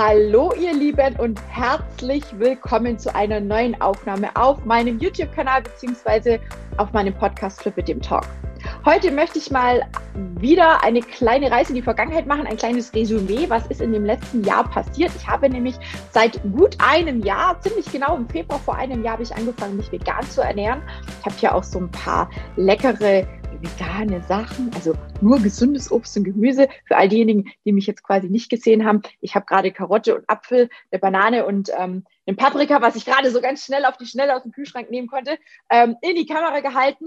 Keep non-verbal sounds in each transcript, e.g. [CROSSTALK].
Hallo ihr Lieben und herzlich willkommen zu einer neuen Aufnahme auf meinem YouTube-Kanal bzw. auf meinem Podcast Flip mit dem Talk. Heute möchte ich mal wieder eine kleine Reise in die Vergangenheit machen, ein kleines Resümee, was ist in dem letzten Jahr passiert. Ich habe nämlich seit gut einem Jahr, ziemlich genau im Februar vor einem Jahr, habe ich angefangen, mich vegan zu ernähren. Ich habe hier auch so ein paar leckere vegane Sachen, also nur gesundes Obst und Gemüse. Für all diejenigen, die mich jetzt quasi nicht gesehen haben, ich habe gerade Karotte und Apfel, eine Banane und ähm, eine Paprika, was ich gerade so ganz schnell auf die Schnelle aus dem Kühlschrank nehmen konnte, ähm, in die Kamera gehalten.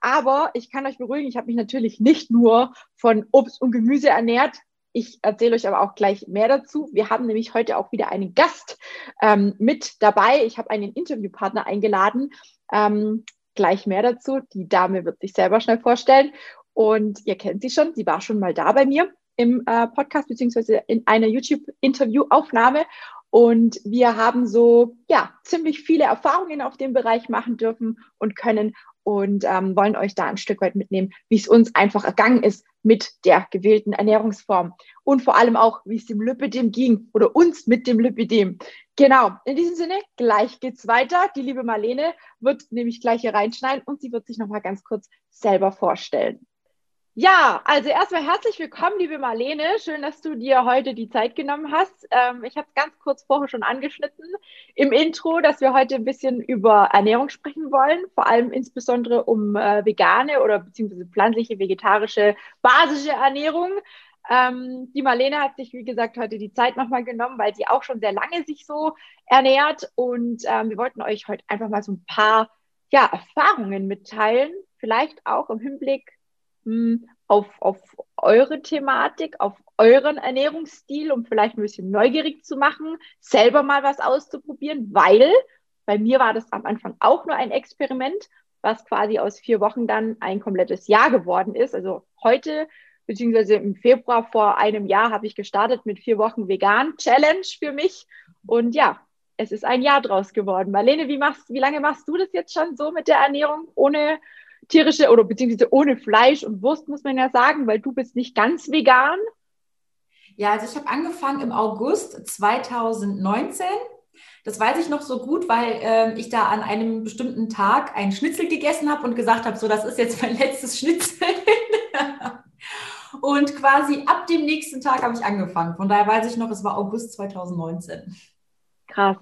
Aber ich kann euch beruhigen, ich habe mich natürlich nicht nur von Obst und Gemüse ernährt. Ich erzähle euch aber auch gleich mehr dazu. Wir haben nämlich heute auch wieder einen Gast ähm, mit dabei. Ich habe einen Interviewpartner eingeladen. Ähm, gleich mehr dazu. Die Dame wird sich selber schnell vorstellen. Und ihr kennt sie schon. Sie war schon mal da bei mir im äh, Podcast beziehungsweise in einer YouTube-Interview-Aufnahme. Und wir haben so, ja, ziemlich viele Erfahrungen auf dem Bereich machen dürfen und können und ähm, wollen euch da ein Stück weit mitnehmen, wie es uns einfach ergangen ist mit der gewählten Ernährungsform und vor allem auch, wie es dem Lipidem ging oder uns mit dem Lipidem. Genau, in diesem Sinne, gleich geht's weiter. Die liebe Marlene wird nämlich gleich hier reinschneiden und sie wird sich nochmal ganz kurz selber vorstellen. Ja, also erstmal herzlich willkommen, liebe Marlene. Schön, dass du dir heute die Zeit genommen hast. Ähm, ich habe es ganz kurz vorher schon angeschnitten im Intro, dass wir heute ein bisschen über Ernährung sprechen wollen, vor allem insbesondere um äh, vegane oder beziehungsweise pflanzliche, vegetarische, basische Ernährung. Ähm, die Marlene hat sich, wie gesagt, heute die Zeit nochmal genommen, weil sie auch schon sehr lange sich so ernährt. Und ähm, wir wollten euch heute einfach mal so ein paar ja, Erfahrungen mitteilen, vielleicht auch im Hinblick auf, auf eure Thematik, auf euren Ernährungsstil, um vielleicht ein bisschen neugierig zu machen, selber mal was auszuprobieren, weil bei mir war das am Anfang auch nur ein Experiment, was quasi aus vier Wochen dann ein komplettes Jahr geworden ist. Also heute, beziehungsweise im Februar vor einem Jahr, habe ich gestartet mit vier Wochen Vegan Challenge für mich. Und ja, es ist ein Jahr draus geworden. Marlene, wie, machst, wie lange machst du das jetzt schon so mit der Ernährung ohne tierische oder beziehungsweise ohne Fleisch und Wurst, muss man ja sagen, weil du bist nicht ganz vegan. Ja, also ich habe angefangen im August 2019. Das weiß ich noch so gut, weil äh, ich da an einem bestimmten Tag ein Schnitzel gegessen habe und gesagt habe, so, das ist jetzt mein [LAUGHS] letztes Schnitzel. und quasi ab dem nächsten Tag habe ich angefangen. Von daher weiß ich noch, es war August 2019. Krass,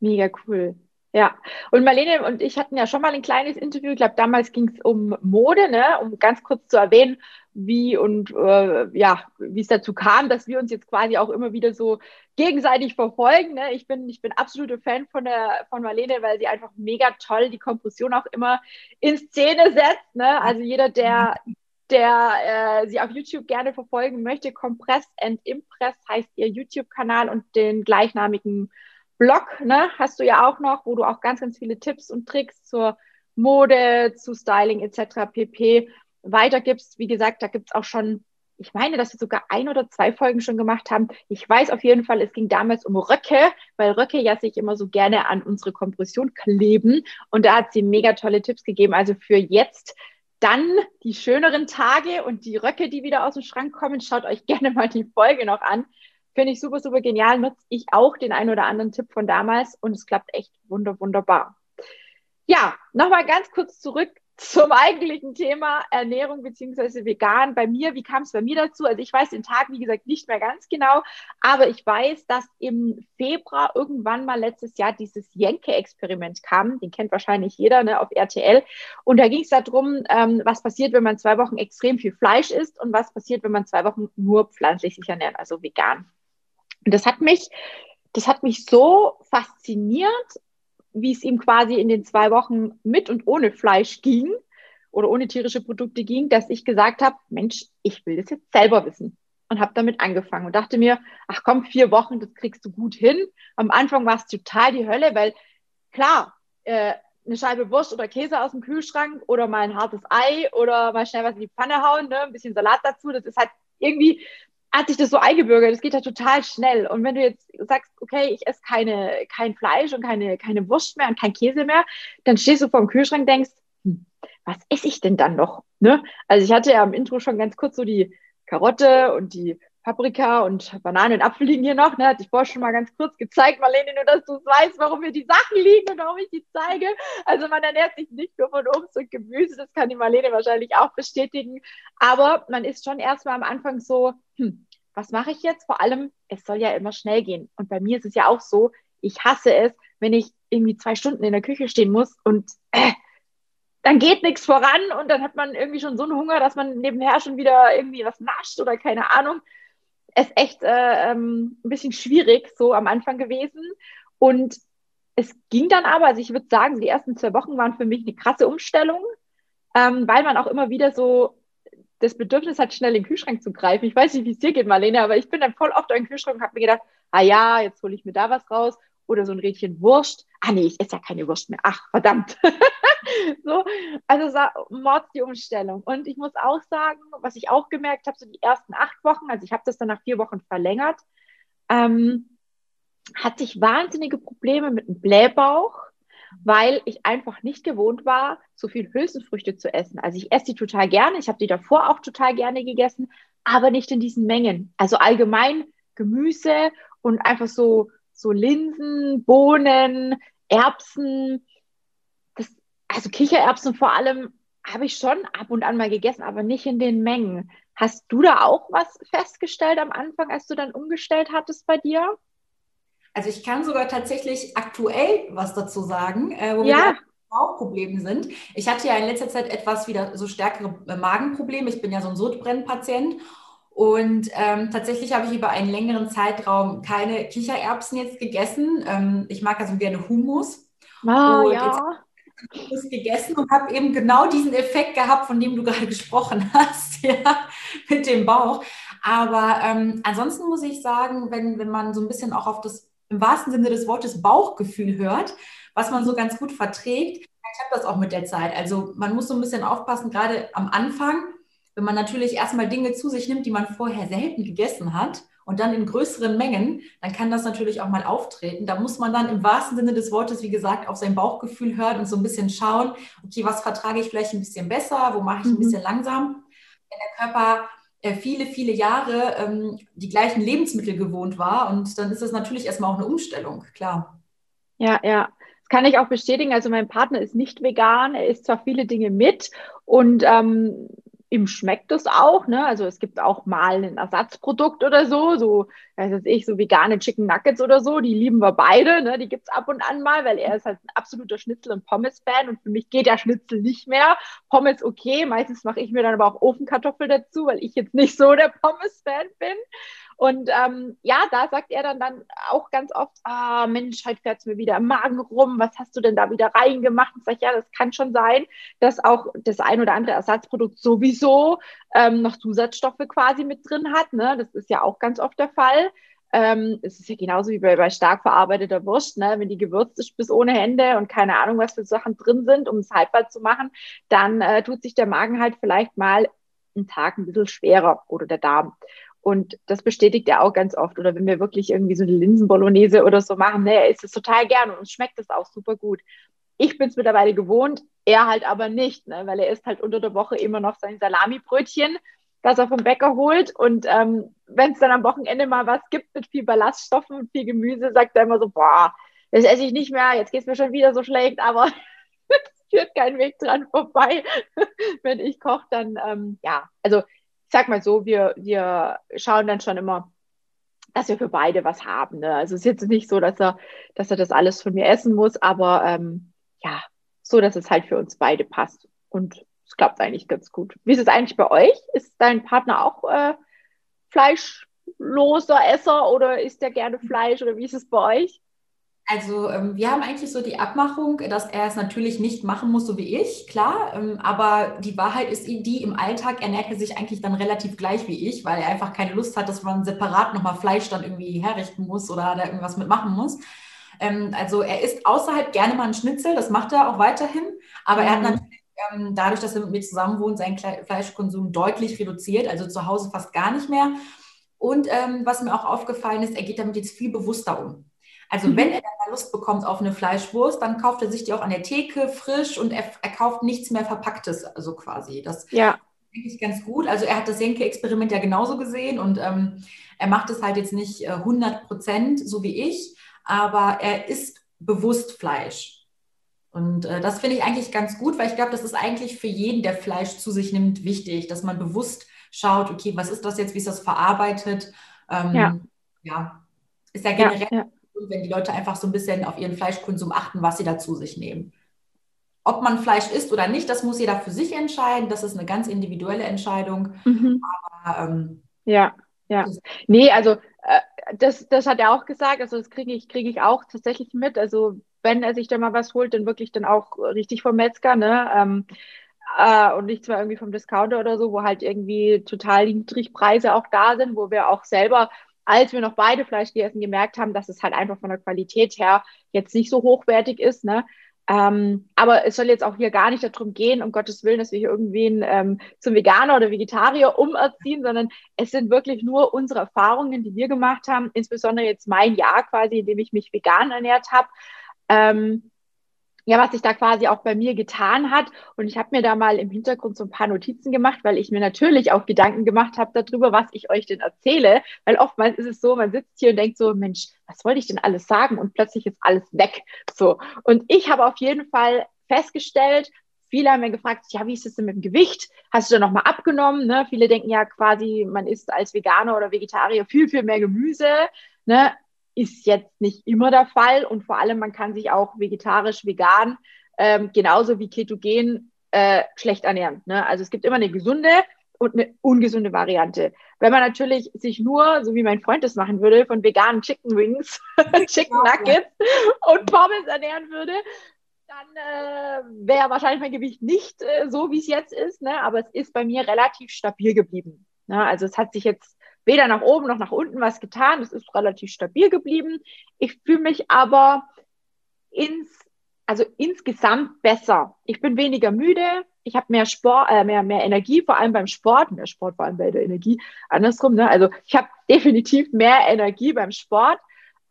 mega cool. Ja, und Marlene und ich hatten ja schon mal ein kleines Interview. Ich glaube, damals ging es um Mode, ne? um ganz kurz zu erwähnen, wie und äh, ja, wie es dazu kam, dass wir uns jetzt quasi auch immer wieder so gegenseitig verfolgen. Ne? Ich bin, ich bin absoluter Fan von der von Marlene, weil sie einfach mega toll die Kompression auch immer in Szene setzt. Ne? Also jeder, der der äh, sie auf YouTube gerne verfolgen möchte, Compress and Impress heißt ihr YouTube-Kanal und den gleichnamigen Blog, ne, hast du ja auch noch, wo du auch ganz, ganz viele Tipps und Tricks zur Mode, zu Styling etc. pp. weitergibst. Wie gesagt, da gibt es auch schon, ich meine, dass wir sogar ein oder zwei Folgen schon gemacht haben. Ich weiß auf jeden Fall, es ging damals um Röcke, weil Röcke ja sich immer so gerne an unsere Kompression kleben. Und da hat sie mega tolle Tipps gegeben. Also für jetzt dann die schöneren Tage und die Röcke, die wieder aus dem Schrank kommen, schaut euch [LAUGHS] gerne mal die Folge noch an. Finde ich super, super genial. Nutze ich auch den einen oder anderen Tipp von damals und es klappt echt wunder, wunderbar. Ja, nochmal ganz kurz zurück zum eigentlichen Thema Ernährung beziehungsweise vegan. Bei mir, wie kam es bei mir dazu? Also ich weiß den Tag, wie gesagt, nicht mehr ganz genau, aber ich weiß, dass im Februar irgendwann mal letztes Jahr dieses Jenke-Experiment kam. Den kennt wahrscheinlich jeder ne, auf RTL. Und da ging es darum, ähm, was passiert, wenn man zwei Wochen extrem viel Fleisch isst und was passiert, wenn man zwei Wochen nur pflanzlich sich ernährt, also vegan. Und das hat mich, das hat mich so fasziniert, wie es ihm quasi in den zwei Wochen mit und ohne Fleisch ging oder ohne tierische Produkte ging, dass ich gesagt habe, Mensch, ich will das jetzt selber wissen. Und habe damit angefangen und dachte mir, ach komm, vier Wochen, das kriegst du gut hin. Am Anfang war es total die Hölle, weil klar, äh, eine Scheibe Wurst oder Käse aus dem Kühlschrank oder mal ein hartes Ei oder mal schnell was in die Pfanne hauen, ne? ein bisschen Salat dazu. Das ist halt irgendwie hat sich das so eingebürgert. Das geht ja total schnell. Und wenn du jetzt sagst, okay, ich esse keine, kein Fleisch und keine, keine Wurst mehr und kein Käse mehr, dann stehst du vor dem Kühlschrank und denkst, hm, was esse ich denn dann noch? Ne? Also ich hatte ja im Intro schon ganz kurz so die Karotte und die Paprika und Bananen und Apfel liegen hier noch. Ne? Hatte ich vorher schon mal ganz kurz gezeigt, Marlene, nur dass du weißt, warum mir die Sachen liegen und warum ich die zeige. Also man ernährt sich nicht nur von Obst und Gemüse, das kann die Marlene wahrscheinlich auch bestätigen. Aber man ist schon erstmal am Anfang so, hm, was mache ich jetzt? Vor allem, es soll ja immer schnell gehen. Und bei mir ist es ja auch so, ich hasse es, wenn ich irgendwie zwei Stunden in der Küche stehen muss und äh, dann geht nichts voran und dann hat man irgendwie schon so einen Hunger, dass man nebenher schon wieder irgendwie was nascht oder keine Ahnung ist echt äh, ähm, ein bisschen schwierig so am Anfang gewesen. Und es ging dann aber, also ich würde sagen, die ersten zwei Wochen waren für mich eine krasse Umstellung, ähm, weil man auch immer wieder so das Bedürfnis hat, schnell in den Kühlschrank zu greifen. Ich weiß nicht, wie es dir geht, Marlene, aber ich bin dann voll oft in den Kühlschrank und habe mir gedacht, ah ja, jetzt hole ich mir da was raus oder so ein Rädchen Wurst. Ah nee, ich esse ja keine Wurst mehr. Ach, verdammt. [LAUGHS] so, also Mords die Umstellung. Und ich muss auch sagen, was ich auch gemerkt habe, so die ersten acht Wochen, also ich habe das dann nach vier Wochen verlängert, ähm, hatte ich wahnsinnige Probleme mit dem Blähbauch, weil ich einfach nicht gewohnt war, so viel Hülsenfrüchte zu essen. Also ich esse die total gerne, ich habe die davor auch total gerne gegessen, aber nicht in diesen Mengen. Also allgemein Gemüse und einfach so, so Linsen, Bohnen, Erbsen, also Kichererbsen vor allem habe ich schon ab und an mal gegessen, aber nicht in den Mengen. Hast du da auch was festgestellt am Anfang, als du dann umgestellt hattest bei dir? Also ich kann sogar tatsächlich aktuell was dazu sagen, äh, wo ja. Bauchprobleme sind. Ich hatte ja in letzter Zeit etwas wieder so stärkere äh, Magenprobleme. Ich bin ja so ein Sodbrennpatient. Und ähm, tatsächlich habe ich über einen längeren Zeitraum keine Kichererbsen jetzt gegessen. Ähm, ich mag also gerne Hummus. Ah, und ja das gegessen und habe eben genau diesen Effekt gehabt, von dem du gerade [LAUGHS] gesprochen hast, ja, mit dem Bauch. Aber ähm, ansonsten muss ich sagen, wenn, wenn man so ein bisschen auch auf das im wahrsten Sinne des Wortes Bauchgefühl hört, was man so ganz gut verträgt, ich habe das auch mit der Zeit. Also man muss so ein bisschen aufpassen, gerade am Anfang, wenn man natürlich erstmal Dinge zu sich nimmt, die man vorher selten gegessen hat und dann in größeren Mengen, dann kann das natürlich auch mal auftreten. Da muss man dann im wahrsten Sinne des Wortes, wie gesagt, auf sein Bauchgefühl hören und so ein bisschen schauen, okay, was vertrage ich vielleicht ein bisschen besser, wo mache ich ein mhm. bisschen langsam. Wenn der Körper äh, viele, viele Jahre ähm, die gleichen Lebensmittel gewohnt war und dann ist das natürlich erstmal auch eine Umstellung, klar. Ja, ja. Das kann ich auch bestätigen. Also mein Partner ist nicht vegan, er isst zwar viele Dinge mit und ähm, ihm schmeckt es auch, ne? Also es gibt auch mal ein Ersatzprodukt oder so, so, weiß ich, so vegane Chicken Nuggets oder so, die lieben wir beide, ne? Die gibt es ab und an mal, weil er ist halt ein absoluter Schnitzel- und Pommes-Fan und für mich geht der Schnitzel nicht mehr. Pommes okay, meistens mache ich mir dann aber auch Ofenkartoffel dazu, weil ich jetzt nicht so der Pommes-Fan bin. Und ähm, ja, da sagt er dann, dann auch ganz oft, ah Mensch, heute fährt es mir wieder im Magen rum, was hast du denn da wieder reingemacht? Und sag ich, ja, das kann schon sein, dass auch das ein oder andere Ersatzprodukt sowieso ähm, noch Zusatzstoffe quasi mit drin hat. Ne? Das ist ja auch ganz oft der Fall. Ähm, es ist ja genauso wie bei, bei stark verarbeiteter Wurst, ne? wenn die gewürzt ist bis ohne Hände und keine Ahnung, was für Sachen drin sind, um es haltbar zu machen, dann äh, tut sich der Magen halt vielleicht mal einen Tag ein bisschen schwerer oder der Darm. Und das bestätigt er auch ganz oft. Oder wenn wir wirklich irgendwie so eine Linsenbolognese oder so machen, ne, er isst es total gern und uns schmeckt es auch super gut. Ich bin es mittlerweile gewohnt, er halt aber nicht, ne, weil er isst halt unter der Woche immer noch sein Salamibrötchen, das er vom Bäcker holt. Und ähm, wenn es dann am Wochenende mal was gibt mit viel Ballaststoffen und viel Gemüse, sagt er immer so, boah, das esse ich nicht mehr, jetzt geht es mir schon wieder so schlecht, aber [LAUGHS] es führt kein Weg dran vorbei. [LAUGHS] wenn ich koche, dann, ähm, ja, also sag mal so, wir, wir schauen dann schon immer, dass wir für beide was haben. Ne? Also es ist jetzt nicht so, dass er, dass er das alles von mir essen muss, aber ähm, ja, so, dass es halt für uns beide passt. Und es klappt eigentlich ganz gut. Wie ist es eigentlich bei euch? Ist dein Partner auch äh, fleischloser Esser oder isst der gerne Fleisch oder wie ist es bei euch? Also ähm, wir haben eigentlich so die Abmachung, dass er es natürlich nicht machen muss, so wie ich, klar. Ähm, aber die Wahrheit ist die, im Alltag ernährt er sich eigentlich dann relativ gleich wie ich, weil er einfach keine Lust hat, dass man separat nochmal Fleisch dann irgendwie herrichten muss oder da irgendwas mitmachen muss. Ähm, also er isst außerhalb gerne mal einen Schnitzel, das macht er auch weiterhin. Aber mhm. er hat mhm. natürlich ähm, dadurch, dass er mit mir zusammen wohnt, seinen Fleischkonsum deutlich reduziert, also zu Hause fast gar nicht mehr. Und ähm, was mir auch aufgefallen ist, er geht damit jetzt viel bewusster um. Also mhm. wenn er dann mal Lust bekommt auf eine Fleischwurst, dann kauft er sich die auch an der Theke frisch und er, er kauft nichts mehr Verpacktes, also quasi. Das, ja. eigentlich ganz gut. Also er hat das Senke-Experiment ja genauso gesehen und ähm, er macht es halt jetzt nicht 100 äh, Prozent, so wie ich, aber er isst bewusst Fleisch. Und äh, das finde ich eigentlich ganz gut, weil ich glaube, das ist eigentlich für jeden, der Fleisch zu sich nimmt, wichtig, dass man bewusst schaut, okay, was ist das jetzt, wie ist das verarbeitet? Ähm, ja. ja. ist ja generell, ja, ja. Wenn die Leute einfach so ein bisschen auf ihren Fleischkonsum achten, was sie da zu sich nehmen. Ob man Fleisch isst oder nicht, das muss jeder für sich entscheiden. Das ist eine ganz individuelle Entscheidung. Mhm. Aber, ähm, ja, ja. Nee, also äh, das, das hat er auch gesagt, also das kriege ich, kriege ich auch tatsächlich mit. Also wenn er sich da mal was holt, dann wirklich dann auch richtig vom Metzger, ne? Ähm, äh, und nicht zwar irgendwie vom Discounter oder so, wo halt irgendwie total niedrig Preise auch da sind, wo wir auch selber, als wir noch beide Fleisch gegessen, gemerkt haben, dass es halt einfach von der Qualität her jetzt nicht so hochwertig ist, ne? Ähm, aber es soll jetzt auch hier gar nicht darum gehen, um Gottes Willen, dass wir hier irgendwen ähm, zum Veganer oder Vegetarier umerziehen, sondern es sind wirklich nur unsere Erfahrungen, die wir gemacht haben, insbesondere jetzt mein Jahr quasi, in dem ich mich vegan ernährt habe. Ähm, ja, was sich da quasi auch bei mir getan hat. Und ich habe mir da mal im Hintergrund so ein paar Notizen gemacht, weil ich mir natürlich auch Gedanken gemacht habe darüber, was ich euch denn erzähle. Weil oftmals ist es so, man sitzt hier und denkt so, Mensch, was wollte ich denn alles sagen? Und plötzlich ist alles weg. So. Und ich habe auf jeden Fall festgestellt, viele haben mir gefragt, ja, wie ist es denn mit dem Gewicht? Hast du da nochmal abgenommen? Ne? Viele denken ja quasi, man isst als Veganer oder Vegetarier viel, viel mehr Gemüse. Ne? Ist jetzt nicht immer der Fall und vor allem man kann sich auch vegetarisch, vegan, ähm, genauso wie ketogen äh, schlecht ernähren. Ne? Also es gibt immer eine gesunde und eine ungesunde Variante. Wenn man natürlich sich nur, so wie mein Freund das machen würde, von veganen Chicken Wings, [LAUGHS] Chicken Nuggets und Pommes ernähren würde, dann äh, wäre wahrscheinlich mein Gewicht nicht äh, so, wie es jetzt ist. Ne? Aber es ist bei mir relativ stabil geblieben. Ne? Also es hat sich jetzt weder nach oben noch nach unten was getan. Es ist relativ stabil geblieben. Ich fühle mich aber ins, also insgesamt besser. Ich bin weniger müde. Ich habe mehr Sport, äh, mehr, mehr Energie, vor allem beim Sport, mehr Sport vor allem bei der Energie. Andersrum, ne? Also ich habe [LAUGHS] definitiv mehr Energie beim Sport.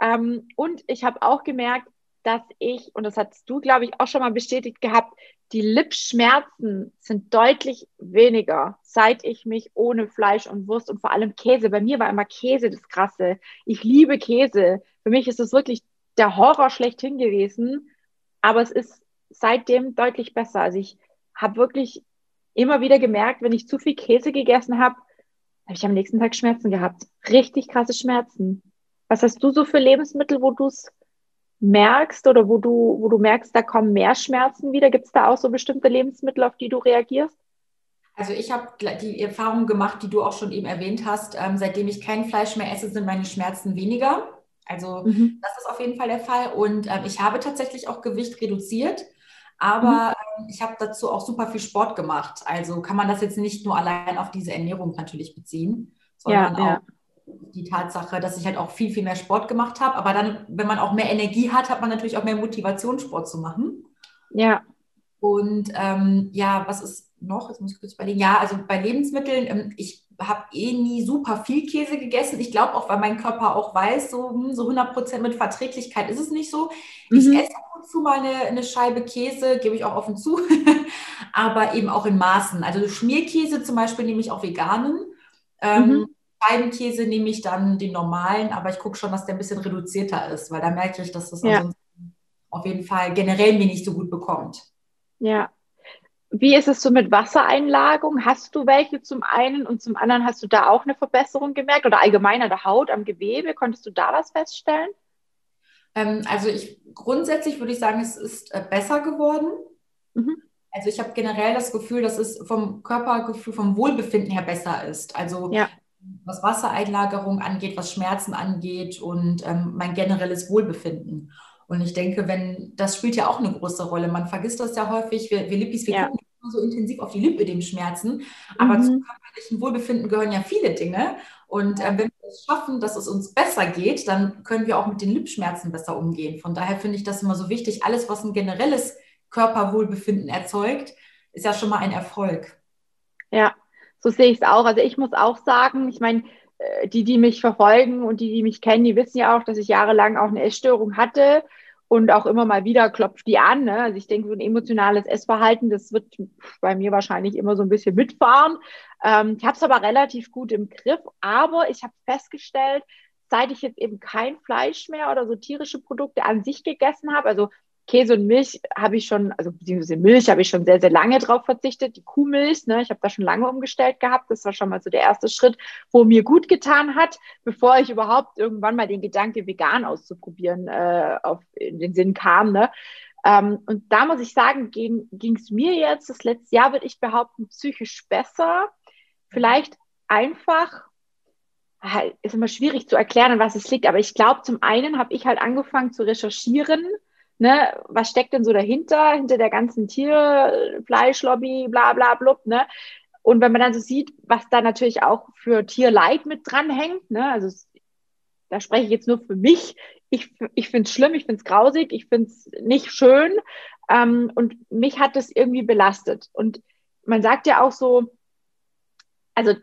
Ähm, und ich habe auch gemerkt, dass ich, und das hast du, glaube ich, auch schon mal bestätigt gehabt, die Lipschmerzen sind deutlich weniger, seit ich mich ohne Fleisch und Wurst und vor allem Käse, bei mir war immer Käse das Krasse. Ich liebe Käse. Für mich ist es wirklich der Horror schlechthin gewesen, aber es ist seitdem deutlich besser. Also ich habe wirklich immer wieder gemerkt, wenn ich zu viel Käse gegessen habe, habe ich am nächsten Tag Schmerzen gehabt. Richtig krasse Schmerzen. Was hast du so für Lebensmittel, wo du es merkst oder wo du, wo du merkst, da kommen mehr Schmerzen wieder? Gibt es da auch so bestimmte Lebensmittel, auf die du reagierst? Also ich habe die Erfahrung gemacht, die du auch schon eben erwähnt hast. Ähm, seitdem ich kein Fleisch mehr esse, sind meine Schmerzen weniger. Also mhm. das ist auf jeden Fall der Fall. Und ähm, ich habe tatsächlich auch Gewicht reduziert. Aber mhm. ähm, ich habe dazu auch super viel Sport gemacht. Also kann man das jetzt nicht nur allein auf diese Ernährung natürlich beziehen, sondern ja, auch die Tatsache, dass ich halt auch viel, viel mehr Sport gemacht habe. Aber dann, wenn man auch mehr Energie hat, hat man natürlich auch mehr Motivation, Sport zu machen. Ja. Und ähm, ja, was ist noch? Jetzt muss ich kurz überlegen. Ja, also bei Lebensmitteln, ähm, ich habe eh nie super viel Käse gegessen. Ich glaube auch, weil mein Körper auch weiß, so, hm, so 100 Prozent mit Verträglichkeit ist es nicht so. Mhm. Ich esse ab und zu mal eine, eine Scheibe Käse, gebe ich auch offen zu, [LAUGHS] aber eben auch in Maßen. Also Schmierkäse zum Beispiel nehme ich auch veganen. Ähm, mhm. Scheibenkäse nehme ich dann den normalen, aber ich gucke schon, dass der ein bisschen reduzierter ist, weil da merke ich, dass das ja. auf jeden Fall generell mir nicht so gut bekommt. Ja. Wie ist es so mit Wassereinlagung? Hast du welche zum einen und zum anderen hast du da auch eine Verbesserung gemerkt oder allgemein an der Haut, am Gewebe? Konntest du da was feststellen? Ähm, also ich grundsätzlich würde ich sagen, es ist äh, besser geworden. Mhm. Also ich habe generell das Gefühl, dass es vom Körpergefühl, vom Wohlbefinden her besser ist. Also ja was Wassereinlagerung angeht, was Schmerzen angeht und ähm, mein generelles Wohlbefinden. Und ich denke, wenn das spielt ja auch eine große Rolle. Man vergisst das ja häufig. Wir, wir Lippis, wir ja. gucken so intensiv auf die Lipödem-Schmerzen, aber mhm. zum körperlichen Wohlbefinden gehören ja viele Dinge. Und äh, wenn wir es schaffen, dass es uns besser geht, dann können wir auch mit den Lipschmerzen besser umgehen. Von daher finde ich das immer so wichtig. Alles, was ein generelles Körperwohlbefinden erzeugt, ist ja schon mal ein Erfolg. Ja, so sehe ich es auch. Also ich muss auch sagen, ich meine, äh, die, die mich verfolgen und die, die mich kennen, die wissen ja auch, dass ich jahrelang auch eine Essstörung hatte und auch immer mal wieder klopft die an. Ne? Also ich denke, so ein emotionales Essverhalten, das wird bei mir wahrscheinlich immer so ein bisschen mitfahren. Ähm, ich habe es aber relativ gut im Griff, aber ich habe festgestellt, seit ich jetzt eben kein Fleisch mehr oder so tierische Produkte an sich gegessen habe, also Käse und Milch habe ich schon, also beziehungsweise Milch habe ich schon sehr, sehr lange drauf verzichtet. Die Kuhmilch, ne, ich habe da schon lange umgestellt gehabt. Das war schon mal so der erste Schritt, wo mir gut getan hat, bevor ich überhaupt irgendwann mal den Gedanke, vegan auszuprobieren, äh, auf in den Sinn kam. Ne? Ähm, und da muss ich sagen, ging es mir jetzt, das letzte Jahr würde ich behaupten, psychisch besser. Vielleicht einfach, halt, ist immer schwierig zu erklären, an was es liegt, aber ich glaube, zum einen habe ich halt angefangen zu recherchieren, ne, was steckt denn so dahinter, hinter der ganzen Tierfleischlobby, bla bla blub, ne? Und wenn man dann so sieht, was da natürlich auch für Tierleid mit dranhängt, ne, also da spreche ich jetzt nur für mich, ich, ich finde es schlimm, ich finde es grausig, ich finde es nicht schön ähm, und mich hat das irgendwie belastet. Und man sagt ja auch so, also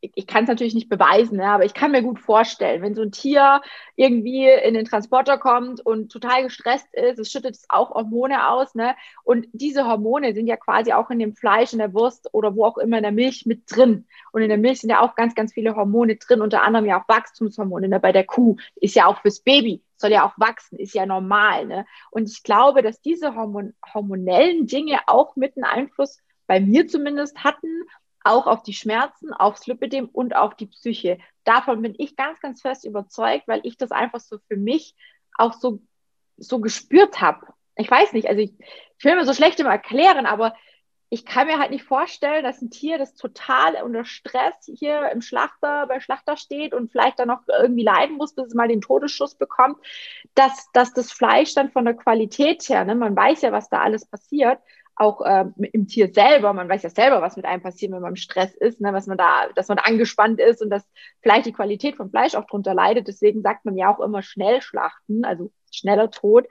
ich kann es natürlich nicht beweisen, ne, aber ich kann mir gut vorstellen, wenn so ein Tier irgendwie in den Transporter kommt und total gestresst ist, es schüttet es auch Hormone aus, ne? Und diese Hormone sind ja quasi auch in dem Fleisch, in der Wurst oder wo auch immer in der Milch mit drin. Und in der Milch sind ja auch ganz, ganz viele Hormone drin, unter anderem ja auch Wachstumshormone. Ne? Bei der Kuh ist ja auch fürs Baby, soll ja auch wachsen, ist ja normal. Ne? Und ich glaube, dass diese Hormon hormonellen Dinge auch mit einen Einfluss bei mir zumindest hatten auch auf die Schmerzen, aufs Lipidem und auf die Psyche. Davon bin ich ganz, ganz fest überzeugt, weil ich das einfach so für mich auch so, so gespürt habe. Ich weiß nicht, also ich, ich will mir so schlecht immer erklären, aber ich kann mir halt nicht vorstellen, dass ein Tier, das total unter Stress hier im Schlachter, bei Schlachter steht und vielleicht dann noch irgendwie leiden muss, bis es mal den Todesschuss bekommt, dass, dass das Fleisch dann von der Qualität her, ne, man weiß ja, was da alles passiert, auch äh, im Tier selber, man weiß ja selber, was mit einem passiert, wenn man im Stress ist, ne, was man da, dass man angespannt ist und dass vielleicht die Qualität vom Fleisch auch drunter leidet. Deswegen sagt man ja auch immer schnell schlachten, also schneller Tod,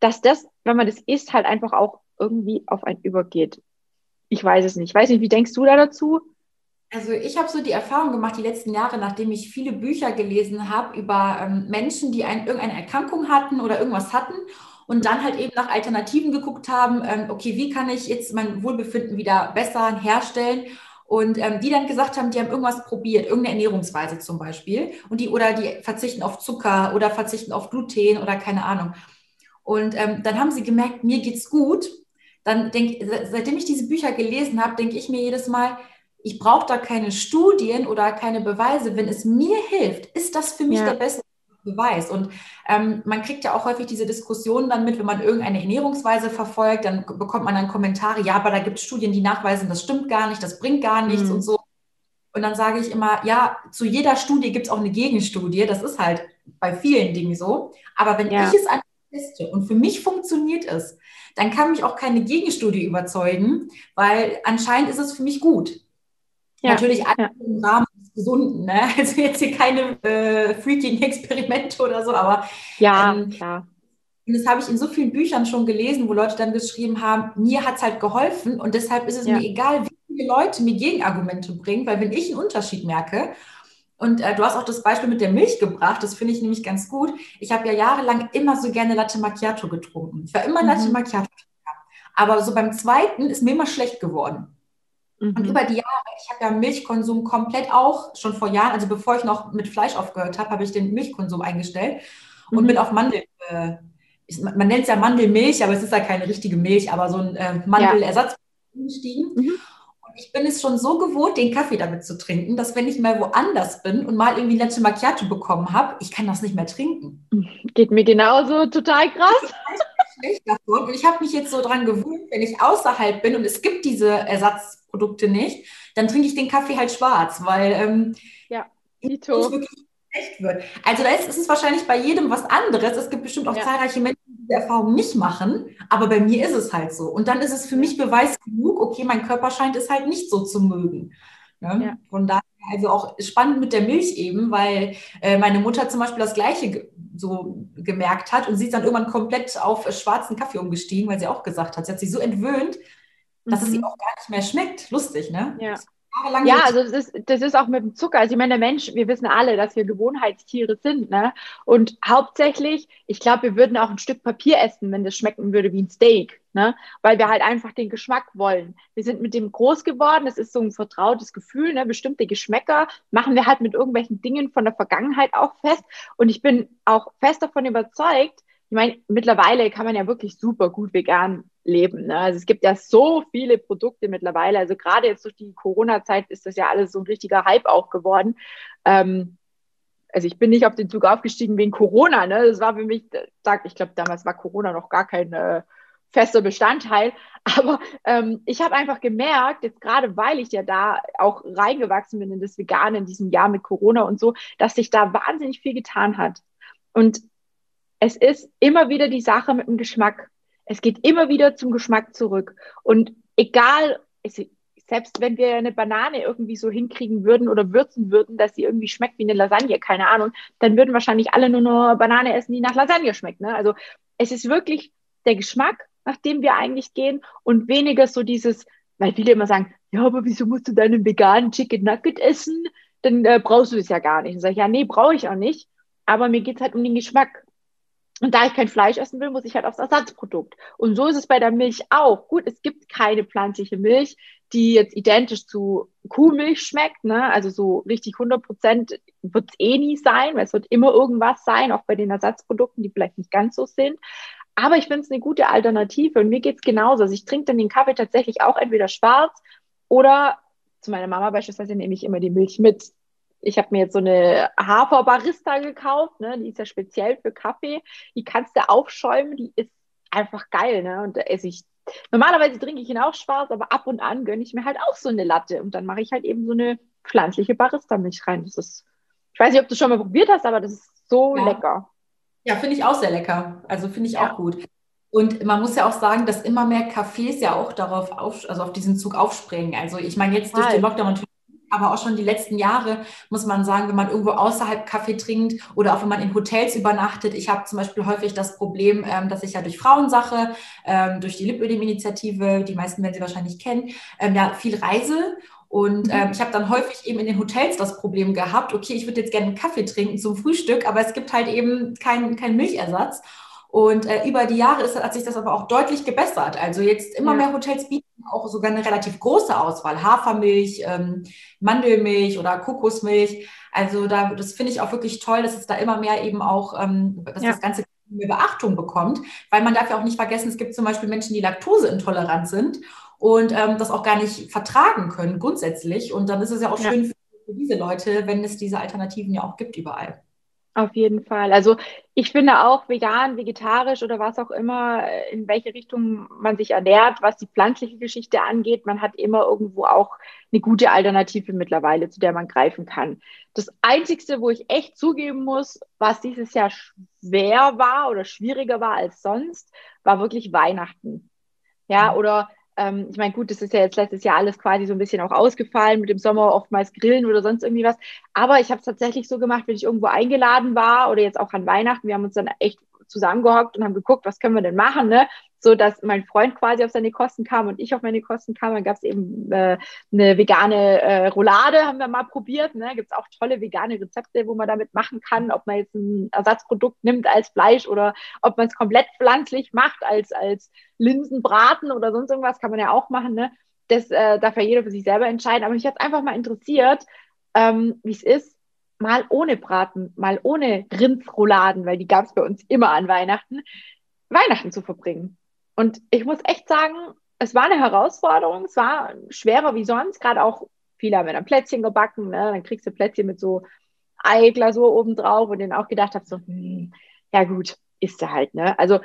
dass das, wenn man das isst, halt einfach auch irgendwie auf einen übergeht. Ich weiß es nicht. Ich weiß nicht, wie denkst du da dazu? Also ich habe so die Erfahrung gemacht, die letzten Jahre, nachdem ich viele Bücher gelesen habe über ähm, Menschen, die ein, irgendeine Erkrankung hatten oder irgendwas hatten und dann halt eben nach Alternativen geguckt haben, ähm, okay, wie kann ich jetzt mein Wohlbefinden wieder besser herstellen? Und ähm, die dann gesagt haben, die haben irgendwas probiert, irgendeine Ernährungsweise zum Beispiel, und die oder die verzichten auf Zucker oder verzichten auf Gluten oder keine Ahnung. Und ähm, dann haben sie gemerkt, mir geht's gut. Dann denke, seitdem ich diese Bücher gelesen habe, denke ich mir jedes Mal, ich brauche da keine Studien oder keine Beweise. Wenn es mir hilft, ist das für mich ja. der beste Beweis. Und ähm, man kriegt ja auch häufig diese Diskussionen dann mit, wenn man irgendeine Ernährungsweise verfolgt, dann bekommt man dann Kommentare, ja, aber da gibt es Studien, die nachweisen, das stimmt gar nicht, das bringt gar nichts mhm. und so. Und dann sage ich immer, ja, zu jeder Studie gibt es auch eine Gegenstudie. Das ist halt bei vielen Dingen so. Aber wenn ja. ich es einfach teste und für mich funktioniert es, dann kann mich auch keine Gegenstudie überzeugen, weil anscheinend ist es für mich gut. Ja. Natürlich ja. im Rahmen Gesunden. Ne? [LAUGHS] Also jetzt hier keine äh, Freaking-Experimente oder so, aber ja, ähm, klar. Und das habe ich in so vielen Büchern schon gelesen, wo Leute dann geschrieben haben, mir hat es halt geholfen und deshalb ist es ja. mir egal, wie viele Leute mir Gegenargumente bringen, weil wenn ich einen Unterschied merke, und äh, du hast auch das Beispiel mit der Milch gebracht, das finde ich nämlich ganz gut. Ich habe ja jahrelang immer so gerne Latte Macchiato getrunken. Ich war immer mhm. Latte Macchiato. Aber so beim zweiten ist mir immer schlecht geworden. Mhm. Und über die Jahre, ich habe ja Milchkonsum komplett auch schon vor Jahren, also bevor ich noch mit Fleisch aufgehört habe, habe ich den Milchkonsum eingestellt und mhm. bin auf Mandel, äh, man nennt es ja Mandelmilch, aber es ist ja keine richtige Milch, aber so ein äh, Mandelersatz gestiegen. Mhm. Und ich bin es schon so gewohnt, den Kaffee damit zu trinken, dass wenn ich mal woanders bin und mal irgendwie Latte Macchiato bekommen habe, ich kann das nicht mehr trinken. Geht mir genauso, total krass. Und ich habe mich jetzt so dran gewöhnt, wenn ich außerhalb bin und es gibt diese Ersatzprodukte nicht, dann trinke ich den Kaffee halt schwarz, weil ähm, ja, Mito. wirklich schlecht wird. Also da ist, ist es wahrscheinlich bei jedem was anderes. Es gibt bestimmt auch ja. zahlreiche Menschen, die diese Erfahrung nicht machen, aber bei mir ist es halt so. Und dann ist es für mich Beweis genug, okay, mein Körper scheint es halt nicht so zu mögen. Ne? Ja. Von daher also auch spannend mit der Milch eben, weil äh, meine Mutter zum Beispiel das Gleiche ge so gemerkt hat und sie ist dann irgendwann komplett auf schwarzen Kaffee umgestiegen, weil sie auch gesagt hat, sie hat sich so entwöhnt, dass mhm. es ihr auch gar nicht mehr schmeckt. Lustig, ne? Ja. ja, also das ist, das ist auch mit dem Zucker. Also ich meine, der Mensch, wir wissen alle, dass wir Gewohnheitstiere sind. Ne? Und hauptsächlich, ich glaube, wir würden auch ein Stück Papier essen, wenn das schmecken würde wie ein Steak. Ne? Weil wir halt einfach den Geschmack wollen. Wir sind mit dem groß geworden, es ist so ein vertrautes Gefühl, ne? bestimmte Geschmäcker machen wir halt mit irgendwelchen Dingen von der Vergangenheit auch fest. Und ich bin auch fest davon überzeugt, ich meine, mittlerweile kann man ja wirklich super gut vegan leben. Ne? Also es gibt ja so viele Produkte mittlerweile. Also gerade jetzt durch die Corona-Zeit ist das ja alles so ein richtiger Hype auch geworden. Ähm, also ich bin nicht auf den Zug aufgestiegen wegen Corona. Ne? Das war für mich, ich glaube, damals war Corona noch gar kein äh, fester Bestandteil. [LAUGHS] Aber ähm, ich habe einfach gemerkt, jetzt gerade weil ich ja da auch reingewachsen bin in das Vegane in diesem Jahr mit Corona und so, dass sich da wahnsinnig viel getan hat. Und es ist immer wieder die Sache mit dem Geschmack. Es geht immer wieder zum Geschmack zurück. Und egal, selbst wenn wir eine Banane irgendwie so hinkriegen würden oder würzen würden, dass sie irgendwie schmeckt wie eine Lasagne, keine Ahnung, dann würden wahrscheinlich alle nur noch Banane essen, die nach Lasagne schmeckt. Ne? Also es ist wirklich der Geschmack, nach dem wir eigentlich gehen und weniger so dieses, weil viele immer sagen, ja, aber wieso musst du deinen veganen Chicken Nugget essen? Dann äh, brauchst du es ja gar nicht. Und sage ich, ja, nee, brauche ich auch nicht. Aber mir geht es halt um den Geschmack. Und da ich kein Fleisch essen will, muss ich halt aufs Ersatzprodukt. Und so ist es bei der Milch auch. Gut, es gibt keine pflanzliche Milch, die jetzt identisch zu Kuhmilch schmeckt. Ne? Also so richtig 100 Prozent wird es eh nie sein, weil es wird immer irgendwas sein, auch bei den Ersatzprodukten, die vielleicht nicht ganz so sind. Aber ich finde es eine gute Alternative und mir geht es genauso. Also ich trinke dann den Kaffee tatsächlich auch entweder schwarz oder zu meiner Mama beispielsweise nehme ich immer die Milch mit ich habe mir jetzt so eine Hafer-Barista gekauft, ne? die ist ja speziell für Kaffee. Die kannst du aufschäumen, die ist einfach geil. Ne? Und da esse ich, normalerweise trinke ich ihn auch schwarz, aber ab und an gönne ich mir halt auch so eine Latte. Und dann mache ich halt eben so eine pflanzliche Barista-Milch rein. Das ist, ich weiß nicht, ob du schon mal probiert hast, aber das ist so ja. lecker. Ja, finde ich auch sehr lecker. Also finde ich ja. auch gut. Und man muss ja auch sagen, dass immer mehr Cafés ja auch darauf auf, also auf diesen Zug aufspringen. Also ich meine, jetzt durch den Lockdown aber auch schon die letzten Jahre, muss man sagen, wenn man irgendwo außerhalb Kaffee trinkt oder auch wenn man in Hotels übernachtet. Ich habe zum Beispiel häufig das Problem, ähm, dass ich ja durch Frauensache, ähm, durch die Lipödem-Initiative, die meisten werden sie wahrscheinlich kennen, ähm, ja viel reise und ähm, ich habe dann häufig eben in den Hotels das Problem gehabt, okay, ich würde jetzt gerne einen Kaffee trinken zum Frühstück, aber es gibt halt eben keinen kein Milchersatz. Und äh, über die Jahre ist, hat sich das aber auch deutlich gebessert. Also jetzt immer ja. mehr Hotels bieten auch sogar eine relativ große Auswahl. Hafermilch, ähm, Mandelmilch oder Kokosmilch. Also da, das finde ich auch wirklich toll, dass es da immer mehr eben auch, ähm, dass ja. das Ganze mehr Beachtung bekommt. Weil man darf ja auch nicht vergessen, es gibt zum Beispiel Menschen, die laktoseintolerant sind und ähm, das auch gar nicht vertragen können grundsätzlich. Und dann ist es ja auch schön ja. für diese Leute, wenn es diese Alternativen ja auch gibt überall. Auf jeden Fall. Also ich finde auch vegan, vegetarisch oder was auch immer, in welche Richtung man sich ernährt, was die pflanzliche Geschichte angeht, man hat immer irgendwo auch eine gute Alternative mittlerweile, zu der man greifen kann. Das Einzigste, wo ich echt zugeben muss, was dieses Jahr schwer war oder schwieriger war als sonst, war wirklich Weihnachten. Ja, mhm. oder ähm, ich meine, gut, das ist ja jetzt letztes Jahr alles quasi so ein bisschen auch ausgefallen, mit dem Sommer oftmals grillen oder sonst irgendwie was. Aber ich habe es tatsächlich so gemacht, wenn ich irgendwo eingeladen war oder jetzt auch an Weihnachten, wir haben uns dann echt zusammengehockt und haben geguckt, was können wir denn machen, ne? So dass mein Freund quasi auf seine Kosten kam und ich auf meine Kosten kam. Dann gab es eben äh, eine vegane äh, Roulade, haben wir mal probiert. Ne? Gibt es auch tolle vegane Rezepte, wo man damit machen kann, ob man jetzt ein Ersatzprodukt nimmt als Fleisch oder ob man es komplett pflanzlich macht als, als Linsenbraten oder sonst irgendwas, kann man ja auch machen. Ne? Das äh, darf ja jeder für sich selber entscheiden. Aber mich hat einfach mal interessiert, ähm, wie es ist, mal ohne Braten, mal ohne Rindsrouladen, weil die gab es bei uns immer an Weihnachten, Weihnachten zu verbringen. Und ich muss echt sagen, es war eine Herausforderung, es war schwerer wie sonst, gerade auch viele haben dann Plätzchen gebacken, ne? dann kriegst du Plätzchen mit so Eiglasur obendrauf und dann auch gedacht habe, so, hm, ja gut, isst du halt, ne? Also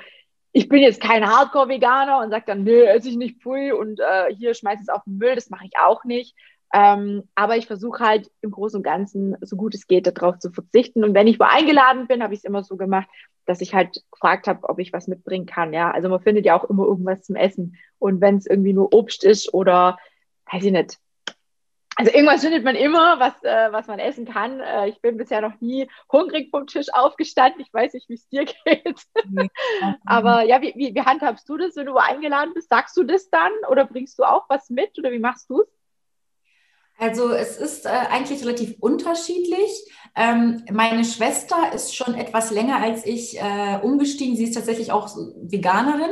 ich bin jetzt kein Hardcore-Veganer und sage dann, nö, esse ich nicht, pfui, und äh, hier schmeiß es auf den Müll, das mache ich auch nicht. Ähm, aber ich versuche halt im Großen und Ganzen, so gut es geht, darauf zu verzichten. Und wenn ich wo eingeladen bin, habe ich es immer so gemacht, dass ich halt gefragt habe, ob ich was mitbringen kann. Ja, also man findet ja auch immer irgendwas zum Essen. Und wenn es irgendwie nur Obst ist oder, weiß ich nicht. Also irgendwas findet man immer, was, äh, was man essen kann. Äh, ich bin bisher noch nie hungrig vom Tisch aufgestanden. Ich weiß nicht, wie es dir [LAUGHS] geht. Aber ja, wie, wie, wie handhabst du das, wenn du eingeladen bist? Sagst du das dann oder bringst du auch was mit oder wie machst du es? Also es ist äh, eigentlich relativ unterschiedlich. Ähm, meine Schwester ist schon etwas länger als ich äh, umgestiegen. Sie ist tatsächlich auch Veganerin.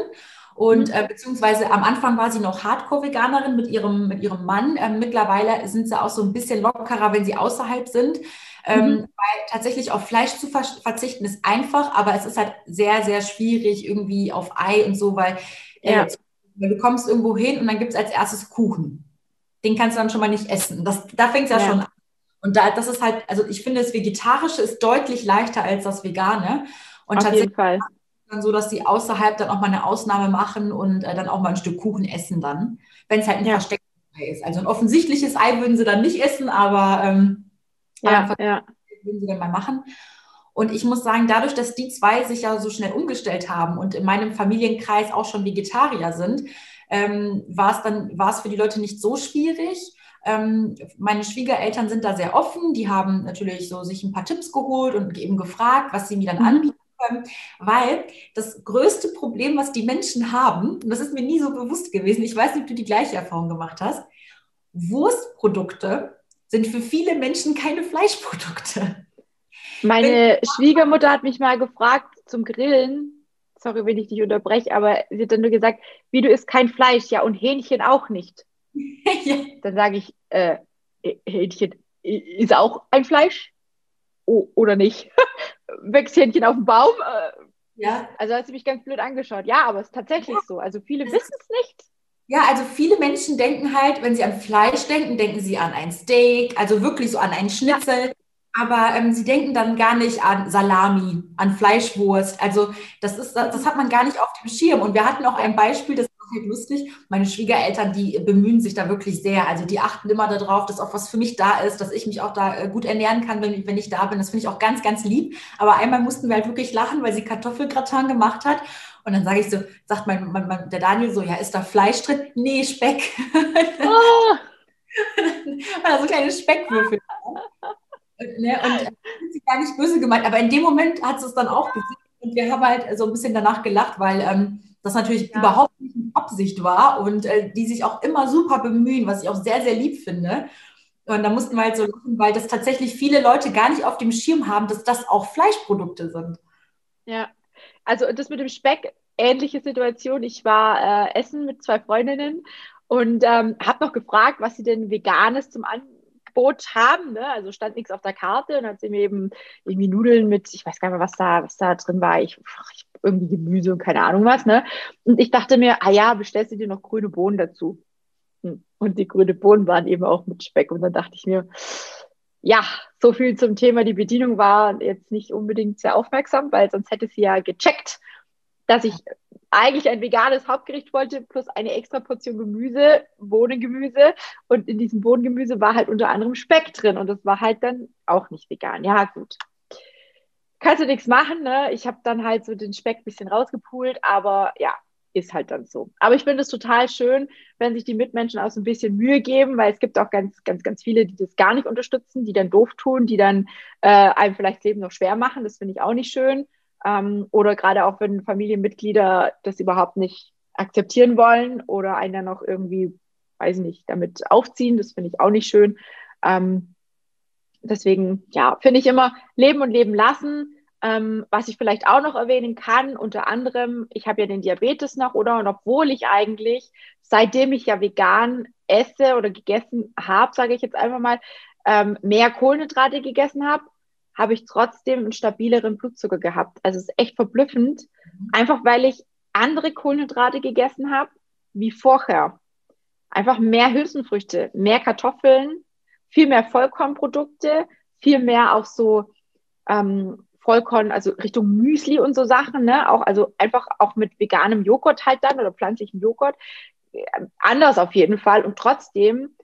Und mhm. äh, beziehungsweise am Anfang war sie noch Hardcore-Veganerin mit ihrem, mit ihrem Mann. Ähm, mittlerweile sind sie auch so ein bisschen lockerer, wenn sie außerhalb sind. Ähm, mhm. Weil tatsächlich auf Fleisch zu ver verzichten ist einfach, aber es ist halt sehr, sehr schwierig irgendwie auf Ei und so, weil äh, ja. du kommst irgendwo hin und dann gibt es als erstes Kuchen. Den kannst du dann schon mal nicht essen. Das, da fängt es ja, ja, schon an. Und da, das ist halt, also ich finde, das Vegetarische ist deutlich leichter als das Vegane. Und auf tatsächlich jeden Fall dann so, dass sie außerhalb dann auch mal eine Ausnahme machen und äh, dann auch mal ein Stück Kuchen essen dann, wenn es halt ein ja. verstecktes Ei ist. Also ein offensichtliches Ei würden sie dann nicht essen, aber ähm, ja, ja. würden sie dann mal machen. Und ich muss sagen, dadurch, dass die zwei sich ja so schnell umgestellt haben und in meinem Familienkreis auch schon Vegetarier sind, ähm, war es dann war es für die Leute nicht so schwierig. Ähm, meine Schwiegereltern sind da sehr offen. Die haben natürlich so sich ein paar Tipps geholt und eben gefragt, was sie mir dann mhm. anbieten weil das größte Problem, was die Menschen haben, und das ist mir nie so bewusst gewesen, ich weiß nicht, ob du die gleiche Erfahrung gemacht hast, Wurstprodukte sind für viele Menschen keine Fleischprodukte. Meine Schwiegermutter hat mich mal gefragt zum Grillen, sorry, wenn ich dich unterbreche, aber sie hat dann nur gesagt, wie du isst kein Fleisch, ja, und Hähnchen auch nicht. [LAUGHS] ja. Dann sage ich, äh, Hähnchen ist auch ein Fleisch? Oh, oder nicht? [LAUGHS] wächst Hähnchen auf dem Baum. Äh, ja. Also hat sie mich ganz blöd angeschaut. Ja, aber es ist tatsächlich so. Also viele wissen es nicht. Ja, also viele Menschen denken halt, wenn sie an Fleisch denken, denken sie an ein Steak, also wirklich so an einen Schnitzel. Aber ähm, sie denken dann gar nicht an Salami, an Fleischwurst. Also das ist, das hat man gar nicht auf dem Schirm. Und wir hatten auch ein Beispiel, das halt lustig. Meine Schwiegereltern, die bemühen sich da wirklich sehr. Also die achten immer darauf, dass auch was für mich da ist, dass ich mich auch da äh, gut ernähren kann, wenn, wenn ich da bin. Das finde ich auch ganz, ganz lieb. Aber einmal mussten wir halt wirklich lachen, weil sie Kartoffelgratin gemacht hat. Und dann sage ich so, sagt mein, mein, mein, der Daniel so, ja, ist da Fleisch drin? Nee, Speck. [LAUGHS] [LAUGHS] Oh. also kleine Speckwürfel. Ne? Und äh, sie gar nicht böse gemeint, aber in dem Moment hat sie es dann auch gesehen. Und wir haben halt so ein bisschen danach gelacht, weil ähm, das natürlich ja. überhaupt nicht in Absicht war und äh, die sich auch immer super bemühen, was ich auch sehr, sehr lieb finde. Und da mussten wir halt so lachen, weil das tatsächlich viele Leute gar nicht auf dem Schirm haben, dass das auch Fleischprodukte sind. Ja, also das mit dem Speck, ähnliche Situation. Ich war äh, essen mit zwei Freundinnen und ähm, habe noch gefragt, was sie denn Veganes zum Angebot haben. Ne? Also stand nichts auf der Karte und hat sie mir eben irgendwie Nudeln mit, ich weiß gar nicht mehr, was da, was da drin war. Ich, ich irgendwie Gemüse und keine Ahnung was, ne? Und ich dachte mir, ah ja, bestellst du dir noch grüne Bohnen dazu? Hm. Und die grüne Bohnen waren eben auch mit Speck. Und dann dachte ich mir, ja, so viel zum Thema. Die Bedienung war jetzt nicht unbedingt sehr aufmerksam, weil sonst hätte sie ja gecheckt, dass ich eigentlich ein veganes Hauptgericht wollte, plus eine extra Portion Gemüse, Bohnengemüse. Und in diesem Bohnengemüse war halt unter anderem Speck drin. Und das war halt dann auch nicht vegan. Ja, gut kannst du nichts machen. Ne? Ich habe dann halt so den Speck ein bisschen rausgepult, aber ja, ist halt dann so. Aber ich finde es total schön, wenn sich die Mitmenschen auch so ein bisschen Mühe geben, weil es gibt auch ganz, ganz, ganz viele, die das gar nicht unterstützen, die dann doof tun, die dann äh, einem vielleicht das Leben noch schwer machen. Das finde ich auch nicht schön. Ähm, oder gerade auch, wenn Familienmitglieder das überhaupt nicht akzeptieren wollen oder einen dann noch irgendwie, weiß nicht, damit aufziehen. Das finde ich auch nicht schön. Ähm, deswegen, ja, finde ich immer Leben und Leben lassen. Ähm, was ich vielleicht auch noch erwähnen kann, unter anderem, ich habe ja den Diabetes noch, oder? Und obwohl ich eigentlich, seitdem ich ja vegan esse oder gegessen habe, sage ich jetzt einfach mal, ähm, mehr Kohlenhydrate gegessen habe, habe ich trotzdem einen stabileren Blutzucker gehabt. Also es ist echt verblüffend, einfach weil ich andere Kohlenhydrate gegessen habe wie vorher. Einfach mehr Hülsenfrüchte, mehr Kartoffeln, viel mehr Vollkornprodukte, viel mehr auch so ähm, Vollkorn, also Richtung Müsli und so Sachen, ne? Auch, also einfach auch mit veganem Joghurt halt dann oder pflanzlichem Joghurt. Äh, anders auf jeden Fall. Und trotzdem,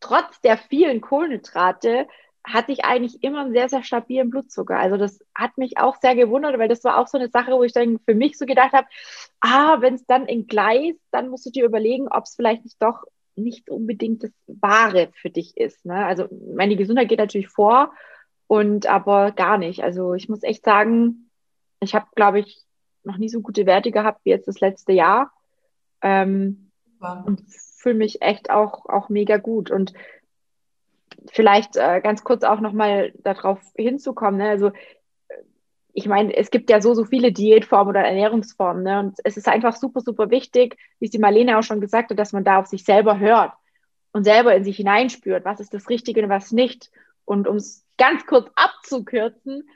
trotz der vielen Kohlenhydrate, hatte ich eigentlich immer einen sehr, sehr stabilen Blutzucker. Also das hat mich auch sehr gewundert, weil das war auch so eine Sache, wo ich dann für mich so gedacht habe, ah, wenn es dann entgleist, dann musst du dir überlegen, ob es vielleicht nicht doch nicht unbedingt das Wahre für dich ist. Ne? Also meine Gesundheit geht natürlich vor und aber gar nicht. Also ich muss echt sagen, ich habe, glaube ich, noch nie so gute Werte gehabt wie jetzt das letzte Jahr. Ähm, ja. Und fühle mich echt auch, auch mega gut. Und vielleicht äh, ganz kurz auch nochmal darauf hinzukommen. Ne? Also ich meine, es gibt ja so, so viele Diätformen oder Ernährungsformen. Ne? Und es ist einfach super, super wichtig, wie es die Marlene auch schon gesagt hat, dass man da auf sich selber hört und selber in sich hineinspürt, was ist das Richtige und was nicht. Und um es ganz kurz abzukürzen,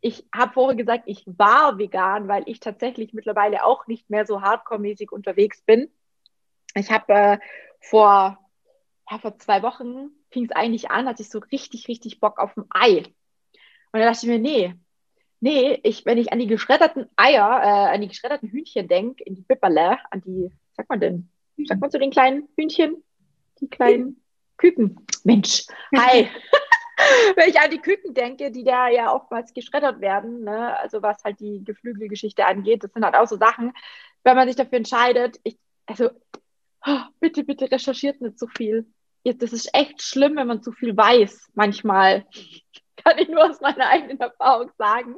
ich habe vorher gesagt, ich war vegan, weil ich tatsächlich mittlerweile auch nicht mehr so hardcore-mäßig unterwegs bin. Ich habe äh, vor, ja, vor zwei Wochen fing es eigentlich an, hatte ich so richtig, richtig Bock auf ein Ei. Und da dachte ich mir, nee, Nee, ich, wenn ich an die geschredderten Eier, äh, an die geschredderten Hühnchen denke, in die Bipperle, an die, was sagt man denn? Sagt man zu den kleinen Hühnchen? Die kleinen Küken. Mensch, hi. [LAUGHS] wenn ich an die Küken denke, die da ja oftmals geschreddert werden, ne? also was halt die Geflügelgeschichte angeht, das sind halt auch so Sachen, wenn man sich dafür entscheidet, ich, also oh, bitte, bitte recherchiert nicht so viel. Das ist echt schlimm, wenn man zu viel weiß, manchmal. [LAUGHS] kann ich nur aus meiner eigenen Erfahrung sagen.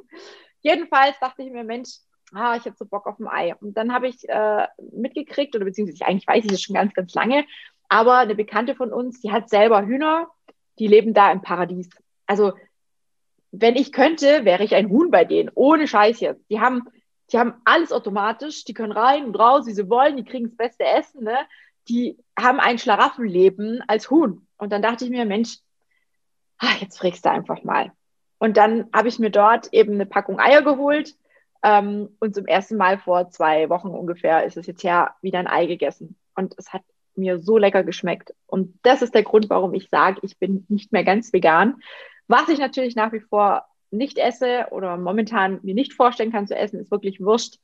Jedenfalls dachte ich mir, Mensch, ah, ich habe so Bock auf ein Ei. Und dann habe ich äh, mitgekriegt, oder beziehungsweise eigentlich weiß ich das schon ganz, ganz lange, aber eine Bekannte von uns, die hat selber Hühner, die leben da im Paradies. Also, wenn ich könnte, wäre ich ein Huhn bei denen, ohne Scheiß jetzt. Die haben, die haben alles automatisch, die können rein und raus, wie sie wollen, die kriegen das beste Essen, ne? Die haben ein Schlaraffenleben als Huhn. Und dann dachte ich mir, Mensch, ach, jetzt fragst du einfach mal. Und dann habe ich mir dort eben eine Packung Eier geholt ähm, und zum ersten Mal vor zwei Wochen ungefähr ist es jetzt her wieder ein Ei gegessen. Und es hat mir so lecker geschmeckt. Und das ist der Grund, warum ich sage, ich bin nicht mehr ganz vegan. Was ich natürlich nach wie vor nicht esse oder momentan mir nicht vorstellen kann zu essen, ist wirklich Wurst,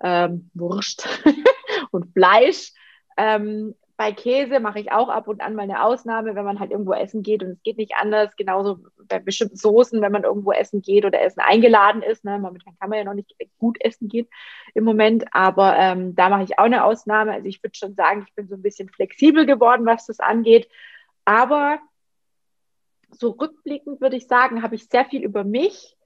ähm, Wurst [LAUGHS] und Fleisch. Ähm, bei Käse mache ich auch ab und an mal eine Ausnahme, wenn man halt irgendwo essen geht und es geht nicht anders. Genauso bei bestimmten Soßen, wenn man irgendwo essen geht oder essen eingeladen ist. Ne? Momentan kann man ja noch nicht gut essen gehen im Moment, aber ähm, da mache ich auch eine Ausnahme. Also ich würde schon sagen, ich bin so ein bisschen flexibel geworden, was das angeht. Aber so rückblickend würde ich sagen, habe ich sehr viel über mich,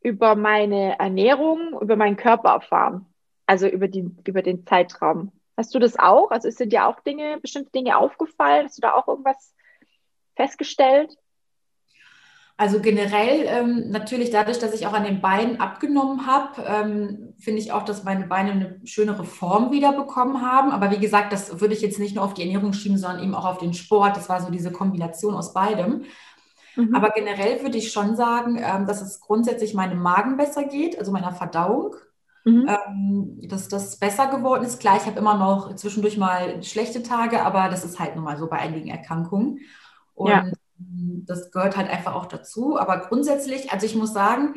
über meine Ernährung, über meinen Körper erfahren. Also über, die, über den Zeitraum. Hast du das auch? Also sind dir auch Dinge, bestimmte Dinge aufgefallen? Hast du da auch irgendwas festgestellt? Also generell ähm, natürlich dadurch, dass ich auch an den Beinen abgenommen habe, ähm, finde ich auch, dass meine Beine eine schönere Form wieder bekommen haben. Aber wie gesagt, das würde ich jetzt nicht nur auf die Ernährung schieben, sondern eben auch auf den Sport. Das war so diese Kombination aus beidem. Mhm. Aber generell würde ich schon sagen, ähm, dass es grundsätzlich meinem Magen besser geht, also meiner Verdauung. Mhm. Ähm, dass das besser geworden ist. Klar, ich habe immer noch zwischendurch mal schlechte Tage, aber das ist halt nun mal so bei einigen Erkrankungen. Und ja. das gehört halt einfach auch dazu. Aber grundsätzlich, also ich muss sagen,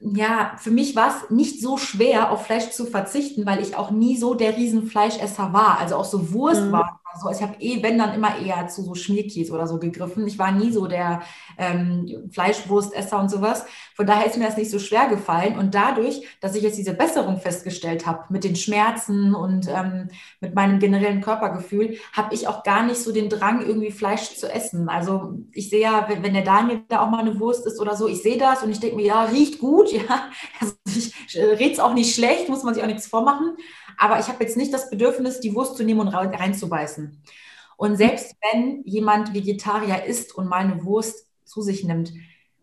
ja, für mich war es nicht so schwer, auf Fleisch zu verzichten, weil ich auch nie so der Riesenfleischesser war. Also auch so Wurst mhm. war so. Ich habe eh, wenn dann immer eher zu so Schmierkäse oder so gegriffen. Ich war nie so der ähm, Fleischwurstesser und sowas. Von daher ist mir das nicht so schwer gefallen. Und dadurch, dass ich jetzt diese Besserung festgestellt habe mit den Schmerzen und ähm, mit meinem generellen Körpergefühl, habe ich auch gar nicht so den Drang, irgendwie Fleisch zu essen. Also ich sehe ja, wenn, wenn der Daniel da auch mal eine Wurst isst oder so, ich sehe das und ich denke mir, ja, riecht gut, [LAUGHS] ja. Also ich rede es auch nicht schlecht, muss man sich auch nichts vormachen. Aber ich habe jetzt nicht das Bedürfnis, die Wurst zu nehmen und reinzubeißen. Und selbst wenn jemand Vegetarier ist und mal eine Wurst zu sich nimmt,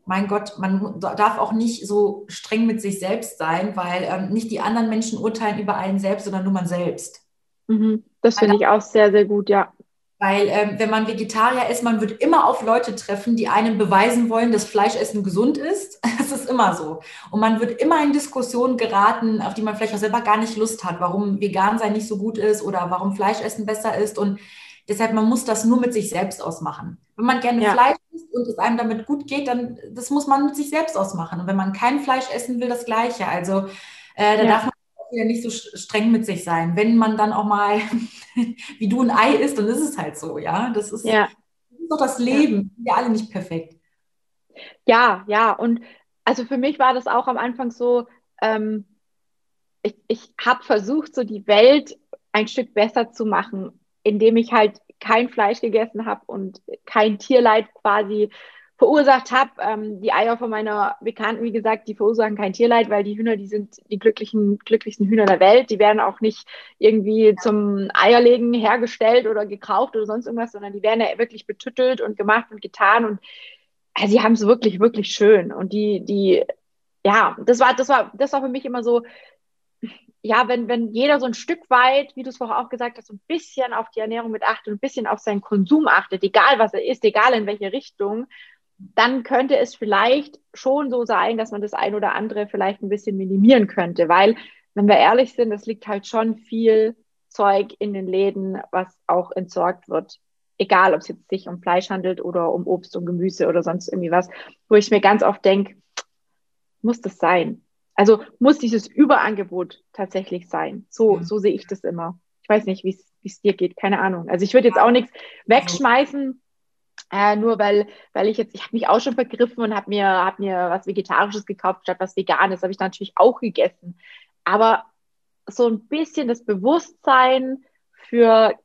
mein Gott, man darf auch nicht so streng mit sich selbst sein, weil ähm, nicht die anderen Menschen urteilen über einen selbst, sondern nur man selbst. Mhm. Das finde ich auch sehr, sehr gut, ja. Weil ähm, wenn man Vegetarier ist, man wird immer auf Leute treffen, die einem beweisen wollen, dass Fleischessen gesund ist. [LAUGHS] Das ist immer so. Und man wird immer in Diskussionen geraten, auf die man vielleicht auch selber gar nicht Lust hat, warum vegan sein nicht so gut ist oder warum Fleischessen besser ist. Und deshalb, man muss das nur mit sich selbst ausmachen. Wenn man gerne ja. Fleisch isst und es einem damit gut geht, dann das muss man mit sich selbst ausmachen. Und wenn man kein Fleisch essen will, das Gleiche. Also äh, da ja. darf man ja nicht so streng mit sich sein. Wenn man dann auch mal, [LAUGHS] wie du ein Ei isst, dann ist es halt so, ja. Das ist, ja. Das ist doch das Leben. Ja. Wir alle nicht perfekt. Ja, ja. Und also für mich war das auch am Anfang so, ähm, ich, ich habe versucht, so die Welt ein Stück besser zu machen, indem ich halt kein Fleisch gegessen habe und kein Tierleid quasi verursacht habe. Ähm, die Eier von meiner Bekannten, wie gesagt, die verursachen kein Tierleid, weil die Hühner, die sind die glücklichen, glücklichsten Hühner der Welt. Die werden auch nicht irgendwie zum Eierlegen hergestellt oder gekauft oder sonst irgendwas, sondern die werden ja wirklich betüttelt und gemacht und getan und also sie haben es wirklich, wirklich schön. Und die, die, ja, das war, das war, das war für mich immer so, ja, wenn, wenn jeder so ein Stück weit, wie du es vorher auch gesagt hast, so ein bisschen auf die Ernährung mit achtet, ein bisschen auf seinen Konsum achtet, egal was er ist, egal in welche Richtung, dann könnte es vielleicht schon so sein, dass man das ein oder andere vielleicht ein bisschen minimieren könnte, weil, wenn wir ehrlich sind, es liegt halt schon viel Zeug in den Läden, was auch entsorgt wird. Egal, ob es jetzt sich um Fleisch handelt oder um Obst und Gemüse oder sonst irgendwie was, wo ich mir ganz oft denke, muss das sein? Also muss dieses Überangebot tatsächlich sein. So, so sehe ich das immer. Ich weiß nicht, wie es dir geht, keine Ahnung. Also ich würde jetzt auch nichts wegschmeißen, äh, nur weil, weil ich jetzt, ich habe mich auch schon vergriffen und habe mir, hab mir was Vegetarisches gekauft statt was Veganes, habe ich natürlich auch gegessen. Aber so ein bisschen das Bewusstsein für,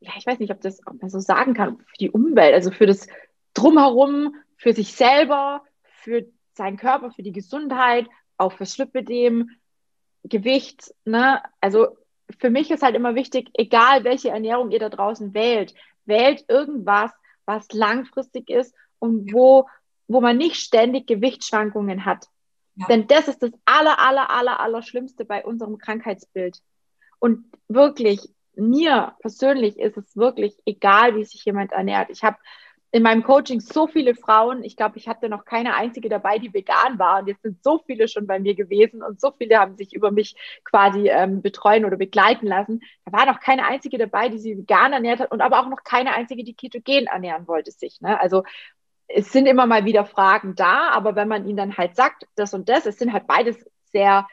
ja, ich weiß nicht, ob, das, ob man so sagen kann, für die Umwelt, also für das Drumherum, für sich selber, für seinen Körper, für die Gesundheit, auch fürs Lipidem, Gewicht, ne? Also für mich ist halt immer wichtig, egal welche Ernährung ihr da draußen wählt, wählt irgendwas, was langfristig ist und wo, wo man nicht ständig Gewichtsschwankungen hat. Ja. Denn das ist das aller, aller, aller, aller Schlimmste bei unserem Krankheitsbild. Und wirklich, mir persönlich ist es wirklich egal, wie sich jemand ernährt. Ich habe in meinem Coaching so viele Frauen. Ich glaube, ich hatte noch keine einzige dabei, die vegan war. Und jetzt sind so viele schon bei mir gewesen und so viele haben sich über mich quasi ähm, betreuen oder begleiten lassen. Da war noch keine einzige dabei, die sie vegan ernährt hat und aber auch noch keine einzige, die ketogen ernähren wollte sich. Ne? Also es sind immer mal wieder Fragen da, aber wenn man ihnen dann halt sagt, das und das, es sind halt beides sehr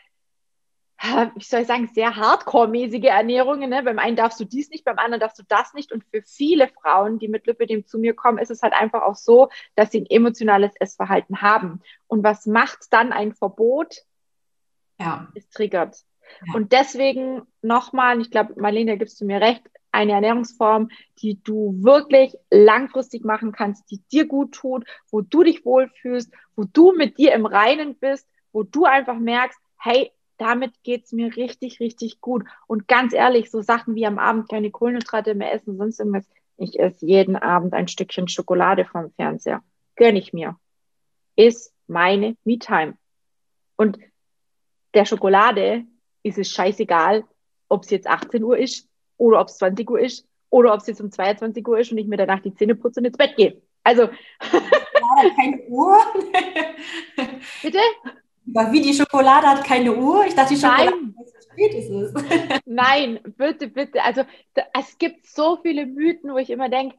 wie soll ich sagen, sehr hardcore-mäßige Ernährungen. Ne? Beim einen darfst du dies nicht, beim anderen darfst du das nicht. Und für viele Frauen, die mit Lipidem zu mir kommen, ist es halt einfach auch so, dass sie ein emotionales Essverhalten haben. Und was macht dann ein Verbot? Ja. Es triggert. Ja. Und deswegen nochmal, ich glaube, Marlene, da gibst du mir recht, eine Ernährungsform, die du wirklich langfristig machen kannst, die dir gut tut, wo du dich wohlfühlst, wo du mit dir im Reinen bist, wo du einfach merkst, hey, damit geht es mir richtig, richtig gut. Und ganz ehrlich, so Sachen wie am Abend keine Kohlenhydrate mehr essen, sonst irgendwas. Ich esse jeden Abend ein Stückchen Schokolade vom Fernseher. Gönne ich mir. Ist meine Me-Time. Und der Schokolade ist es scheißegal, ob es jetzt 18 Uhr ist oder ob es 20 Uhr ist oder ob es jetzt um 22 Uhr ist und ich mir danach die Zähne putze und ins Bett gehe. Also. keine Uhr. [LAUGHS] Bitte? Wie die Schokolade hat keine Uhr. Ich dachte, die Schokolade Nein. spät ist es. [LAUGHS] Nein, bitte, bitte. Also da, es gibt so viele Mythen, wo ich immer denke,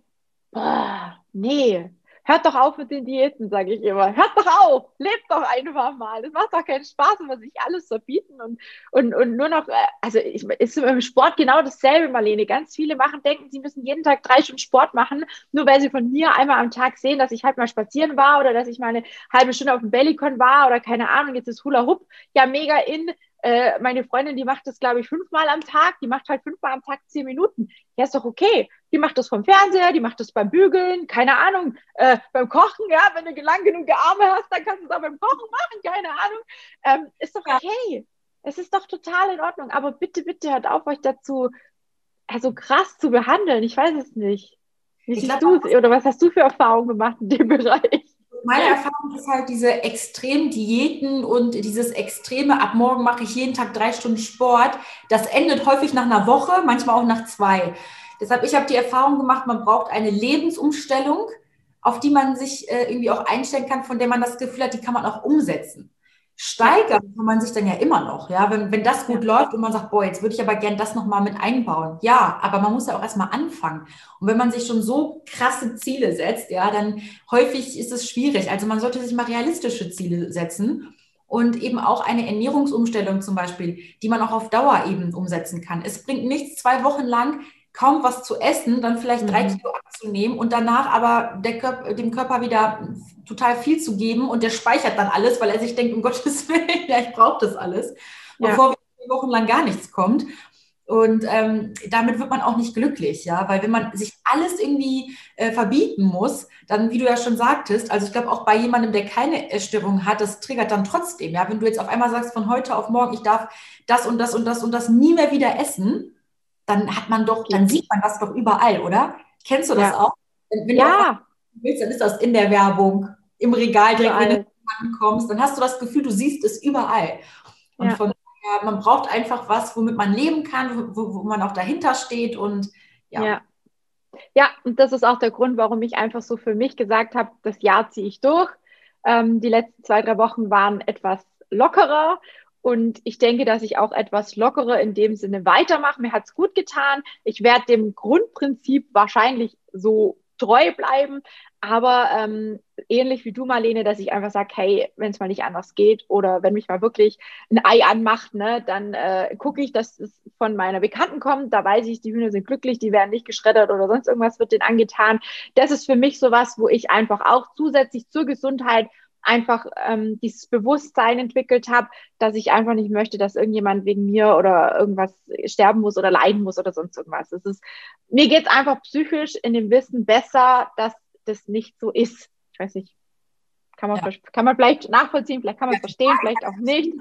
nee, hört doch auf mit den Diäten, sage ich immer. Hört doch auf, lebt doch einfach mal. Das macht doch keinen Spaß, immer sich alles verbieten und, und, und nur noch, äh, also ich, ist im Sport genau dasselbe, Marlene. Ganz viele machen, denken, sie müssen jeden Tag drei Stunden Sport machen, nur weil sie von mir einmal am Tag sehen, dass ich halt mal spazieren war oder dass ich mal eine halbe Stunde auf dem Bellycon war oder keine Ahnung, jetzt ist Hula Hoop ja mega in. Äh, meine Freundin, die macht das, glaube ich, fünfmal am Tag. Die macht halt fünfmal am Tag zehn Minuten. Ja, ist doch okay. Die macht das vom Fernseher, die macht das beim Bügeln, keine Ahnung, äh, beim Kochen, ja, wenn du lang genug Arme hast, dann kannst du es auch beim Kochen machen, keine Ahnung. Ähm, ist doch okay. Es ist doch total in Ordnung. Aber bitte, bitte hört auf, euch dazu also krass zu behandeln. Ich weiß es nicht. Wie siehst du es? Oder was hast du für Erfahrungen gemacht in dem [LAUGHS] Bereich? Meine Erfahrung ist halt diese extremen Diäten und dieses extreme, ab morgen mache ich jeden Tag drei Stunden Sport. Das endet häufig nach einer Woche, manchmal auch nach zwei. Deshalb, ich habe die Erfahrung gemacht, man braucht eine Lebensumstellung, auf die man sich äh, irgendwie auch einstellen kann, von der man das Gefühl hat, die kann man auch umsetzen steigern kann man sich dann ja immer noch, ja, wenn, wenn das gut läuft und man sagt, boah, jetzt würde ich aber gern das nochmal mit einbauen. Ja, aber man muss ja auch erstmal anfangen. Und wenn man sich schon so krasse Ziele setzt, ja, dann häufig ist es schwierig. Also man sollte sich mal realistische Ziele setzen und eben auch eine Ernährungsumstellung zum Beispiel, die man auch auf Dauer eben umsetzen kann. Es bringt nichts, zwei Wochen lang kaum was zu essen, dann vielleicht drei mhm. Kilo abzunehmen und danach aber Körper, dem Körper wieder total viel zu geben und der speichert dann alles, weil er sich denkt, um [LAUGHS] Gottes Willen, ja, ich brauche das alles, ja. bevor wochenlang gar nichts kommt. Und ähm, damit wird man auch nicht glücklich, ja, weil wenn man sich alles irgendwie äh, verbieten muss, dann, wie du ja schon sagtest, also ich glaube auch bei jemandem, der keine Essstörung hat, das triggert dann trotzdem, ja, wenn du jetzt auf einmal sagst, von heute auf morgen, ich darf das und das und das und das nie mehr wieder essen, dann hat man doch, dann sieht man das doch überall, oder? Kennst du das ja. auch? Wenn, wenn ja. du willst, dann ist das in der Werbung, im Regal direkt, wenn du ankommst, dann hast du das Gefühl, du siehst es überall. Und ja. von daher, man braucht einfach was, womit man leben kann, wo, wo man auch dahinter steht und ja. ja. Ja, und das ist auch der Grund, warum ich einfach so für mich gesagt habe, das Jahr ziehe ich durch. Ähm, die letzten zwei, drei Wochen waren etwas lockerer und ich denke, dass ich auch etwas lockerer in dem Sinne weitermache. Mir hat es gut getan. Ich werde dem Grundprinzip wahrscheinlich so treu bleiben, aber ähm, ähnlich wie du, Marlene, dass ich einfach sage, hey, wenn es mal nicht anders geht oder wenn mich mal wirklich ein Ei anmacht, ne, dann äh, gucke ich, dass es von meiner Bekannten kommt. Da weiß ich, die Hühner sind glücklich, die werden nicht geschreddert oder sonst irgendwas wird denen angetan. Das ist für mich sowas, wo ich einfach auch zusätzlich zur Gesundheit einfach ähm, dieses Bewusstsein entwickelt habe, dass ich einfach nicht möchte, dass irgendjemand wegen mir oder irgendwas sterben muss oder leiden muss oder sonst irgendwas. Es ist, mir geht es einfach psychisch in dem Wissen besser, dass das nicht so ist. Ich weiß nicht, kann man, ja. kann man vielleicht nachvollziehen, vielleicht kann man es verstehen, vielleicht auch nicht.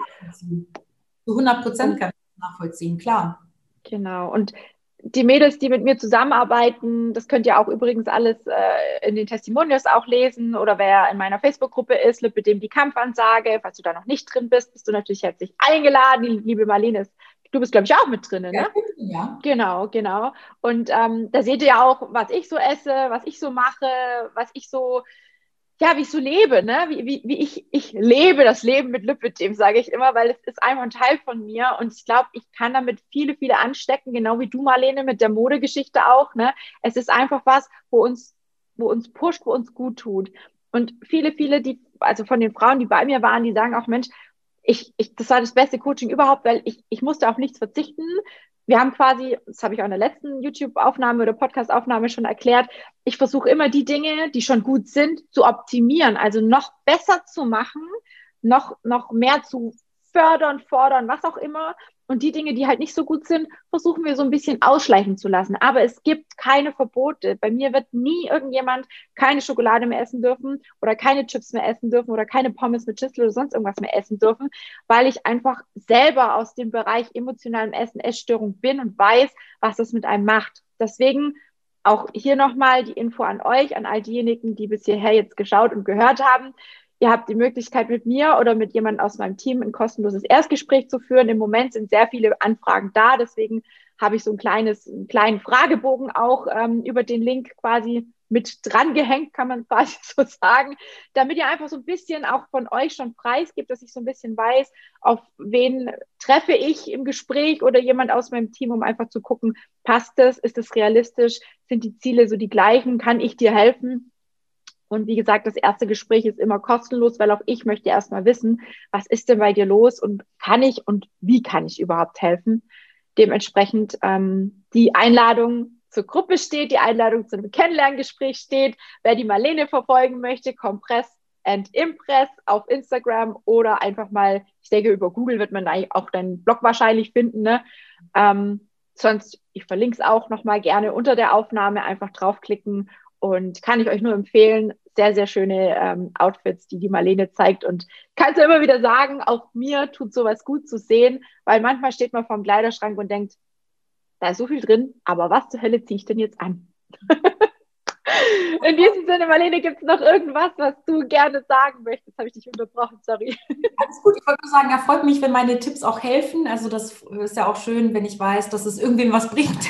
Zu 100 Prozent kann man nachvollziehen, klar. Genau. Und die Mädels, die mit mir zusammenarbeiten, das könnt ihr auch übrigens alles äh, in den Testimonials auch lesen oder wer in meiner Facebook-Gruppe ist, mit dem die Kampfansage, falls du da noch nicht drin bist, bist du natürlich herzlich eingeladen. Die liebe Marlene ist, du bist, glaube ich, auch mit drin, ne? Ja. Genau, genau. Und ähm, da seht ihr ja auch, was ich so esse, was ich so mache, was ich so ja, wie ich so lebe, ne? wie, wie, wie ich, ich lebe das Leben mit Lipidem, sage ich immer, weil es ist einfach ein Teil von mir und ich glaube, ich kann damit viele, viele anstecken, genau wie du, Marlene, mit der Modegeschichte auch. Ne? Es ist einfach was, wo uns, wo uns pusht, wo uns gut tut. Und viele, viele, die, also von den Frauen, die bei mir waren, die sagen auch, Mensch, ich, ich, das war das beste Coaching überhaupt, weil ich, ich musste auf nichts verzichten wir haben quasi, das habe ich auch in der letzten YouTube-Aufnahme oder Podcast-Aufnahme schon erklärt, ich versuche immer die Dinge, die schon gut sind, zu optimieren, also noch besser zu machen, noch, noch mehr zu fördern, fordern, was auch immer, und die Dinge, die halt nicht so gut sind, versuchen wir so ein bisschen ausschleichen zu lassen. Aber es gibt keine Verbote. Bei mir wird nie irgendjemand keine Schokolade mehr essen dürfen oder keine Chips mehr essen dürfen oder keine Pommes mit Schüssel oder sonst irgendwas mehr essen dürfen, weil ich einfach selber aus dem Bereich emotionalem Essen, Essstörung bin und weiß, was das mit einem macht. Deswegen auch hier nochmal die Info an euch, an all diejenigen, die bis hierher jetzt geschaut und gehört haben. Ihr habt die Möglichkeit, mit mir oder mit jemandem aus meinem Team ein kostenloses Erstgespräch zu führen. Im Moment sind sehr viele Anfragen da, deswegen habe ich so ein kleines, einen kleinen Fragebogen auch ähm, über den Link quasi mit dran gehängt, kann man [LAUGHS] quasi so sagen, damit ihr einfach so ein bisschen auch von euch schon preisgibt, dass ich so ein bisschen weiß, auf wen treffe ich im Gespräch oder jemand aus meinem Team, um einfach zu gucken, passt es, ist es realistisch, sind die Ziele so die gleichen, kann ich dir helfen? Und wie gesagt, das erste Gespräch ist immer kostenlos, weil auch ich möchte erstmal wissen, was ist denn bei dir los und kann ich und wie kann ich überhaupt helfen? Dementsprechend ähm, die Einladung zur Gruppe steht, die Einladung zu einem Kennenlerngespräch steht. Wer die Marlene verfolgen möchte, Compress and Impress auf Instagram oder einfach mal, ich denke, über Google wird man auch deinen Blog wahrscheinlich finden. Ne? Ähm, sonst, ich verlinke es auch nochmal gerne unter der Aufnahme, einfach draufklicken und kann ich euch nur empfehlen, sehr, sehr schöne ähm, Outfits, die die Marlene zeigt. Und kannst du immer wieder sagen, auch mir tut sowas gut zu sehen, weil manchmal steht man vorm Kleiderschrank und denkt, da ist so viel drin, aber was zur Hölle ziehe ich denn jetzt an? [LAUGHS] In diesem Sinne, Marlene, gibt es noch irgendwas, was du gerne sagen möchtest? Habe ich dich unterbrochen, sorry. Alles gut, ich wollte nur sagen, er freut mich, wenn meine Tipps auch helfen. Also das ist ja auch schön, wenn ich weiß, dass es irgendwem was bringt.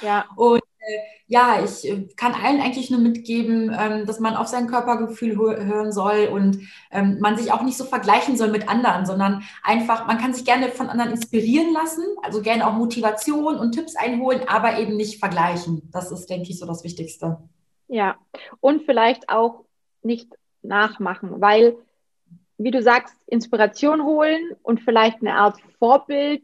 ja. [LAUGHS] Und ja, ich äh, kann allen eigentlich nur mitgeben, ähm, dass man auf sein Körpergefühl hören soll und ähm, man sich auch nicht so vergleichen soll mit anderen, sondern einfach, man kann sich gerne von anderen inspirieren lassen, also gerne auch Motivation und Tipps einholen, aber eben nicht vergleichen. Das ist, denke ich, so das Wichtigste. Ja, und vielleicht auch nicht nachmachen, weil, wie du sagst, Inspiration holen und vielleicht eine Art Vorbild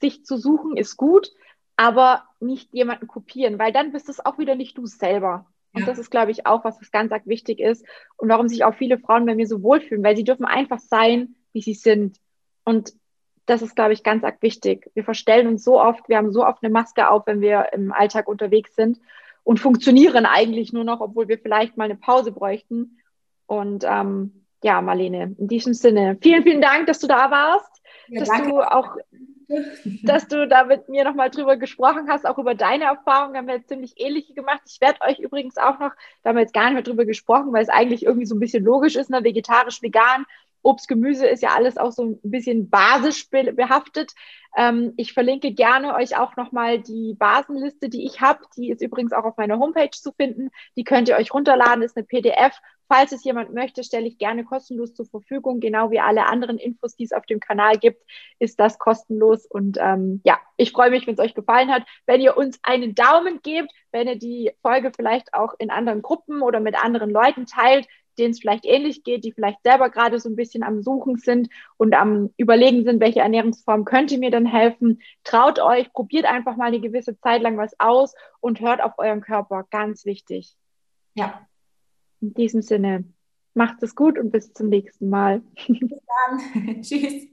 sich zu suchen, ist gut aber nicht jemanden kopieren, weil dann bist es auch wieder nicht du selber. Und ja. das ist, glaube ich, auch was, was ganz wichtig ist und warum sich auch viele Frauen bei mir so wohlfühlen, weil sie dürfen einfach sein, wie sie sind. Und das ist, glaube ich, ganz arg wichtig. Wir verstellen uns so oft, wir haben so oft eine Maske auf, wenn wir im Alltag unterwegs sind und funktionieren eigentlich nur noch, obwohl wir vielleicht mal eine Pause bräuchten. Und ähm, ja, Marlene, in diesem Sinne, vielen, vielen Dank, dass du da warst, ja, dass danke. du auch, dass du da mit mir nochmal drüber gesprochen hast, auch über deine Erfahrungen, haben wir jetzt ziemlich ähnliche gemacht. Ich werde euch übrigens auch noch, da haben wir jetzt gar nicht mehr drüber gesprochen, weil es eigentlich irgendwie so ein bisschen logisch ist, ne, vegetarisch, vegan, Obst, Gemüse ist ja alles auch so ein bisschen basisch behaftet. Ähm, ich verlinke gerne euch auch nochmal die Basenliste, die ich habe. Die ist übrigens auch auf meiner Homepage zu finden. Die könnt ihr euch runterladen, ist eine PDF. Falls es jemand möchte, stelle ich gerne kostenlos zur Verfügung. Genau wie alle anderen Infos, die es auf dem Kanal gibt, ist das kostenlos. Und ähm, ja, ich freue mich, wenn es euch gefallen hat. Wenn ihr uns einen Daumen gebt, wenn ihr die Folge vielleicht auch in anderen Gruppen oder mit anderen Leuten teilt, denen es vielleicht ähnlich geht, die vielleicht selber gerade so ein bisschen am Suchen sind und am Überlegen sind, welche Ernährungsform könnte mir denn helfen. Traut euch, probiert einfach mal eine gewisse Zeit lang was aus und hört auf euren Körper. Ganz wichtig. Ja. In diesem Sinne, macht es gut und bis zum nächsten Mal. Bis dann. [LAUGHS] Tschüss.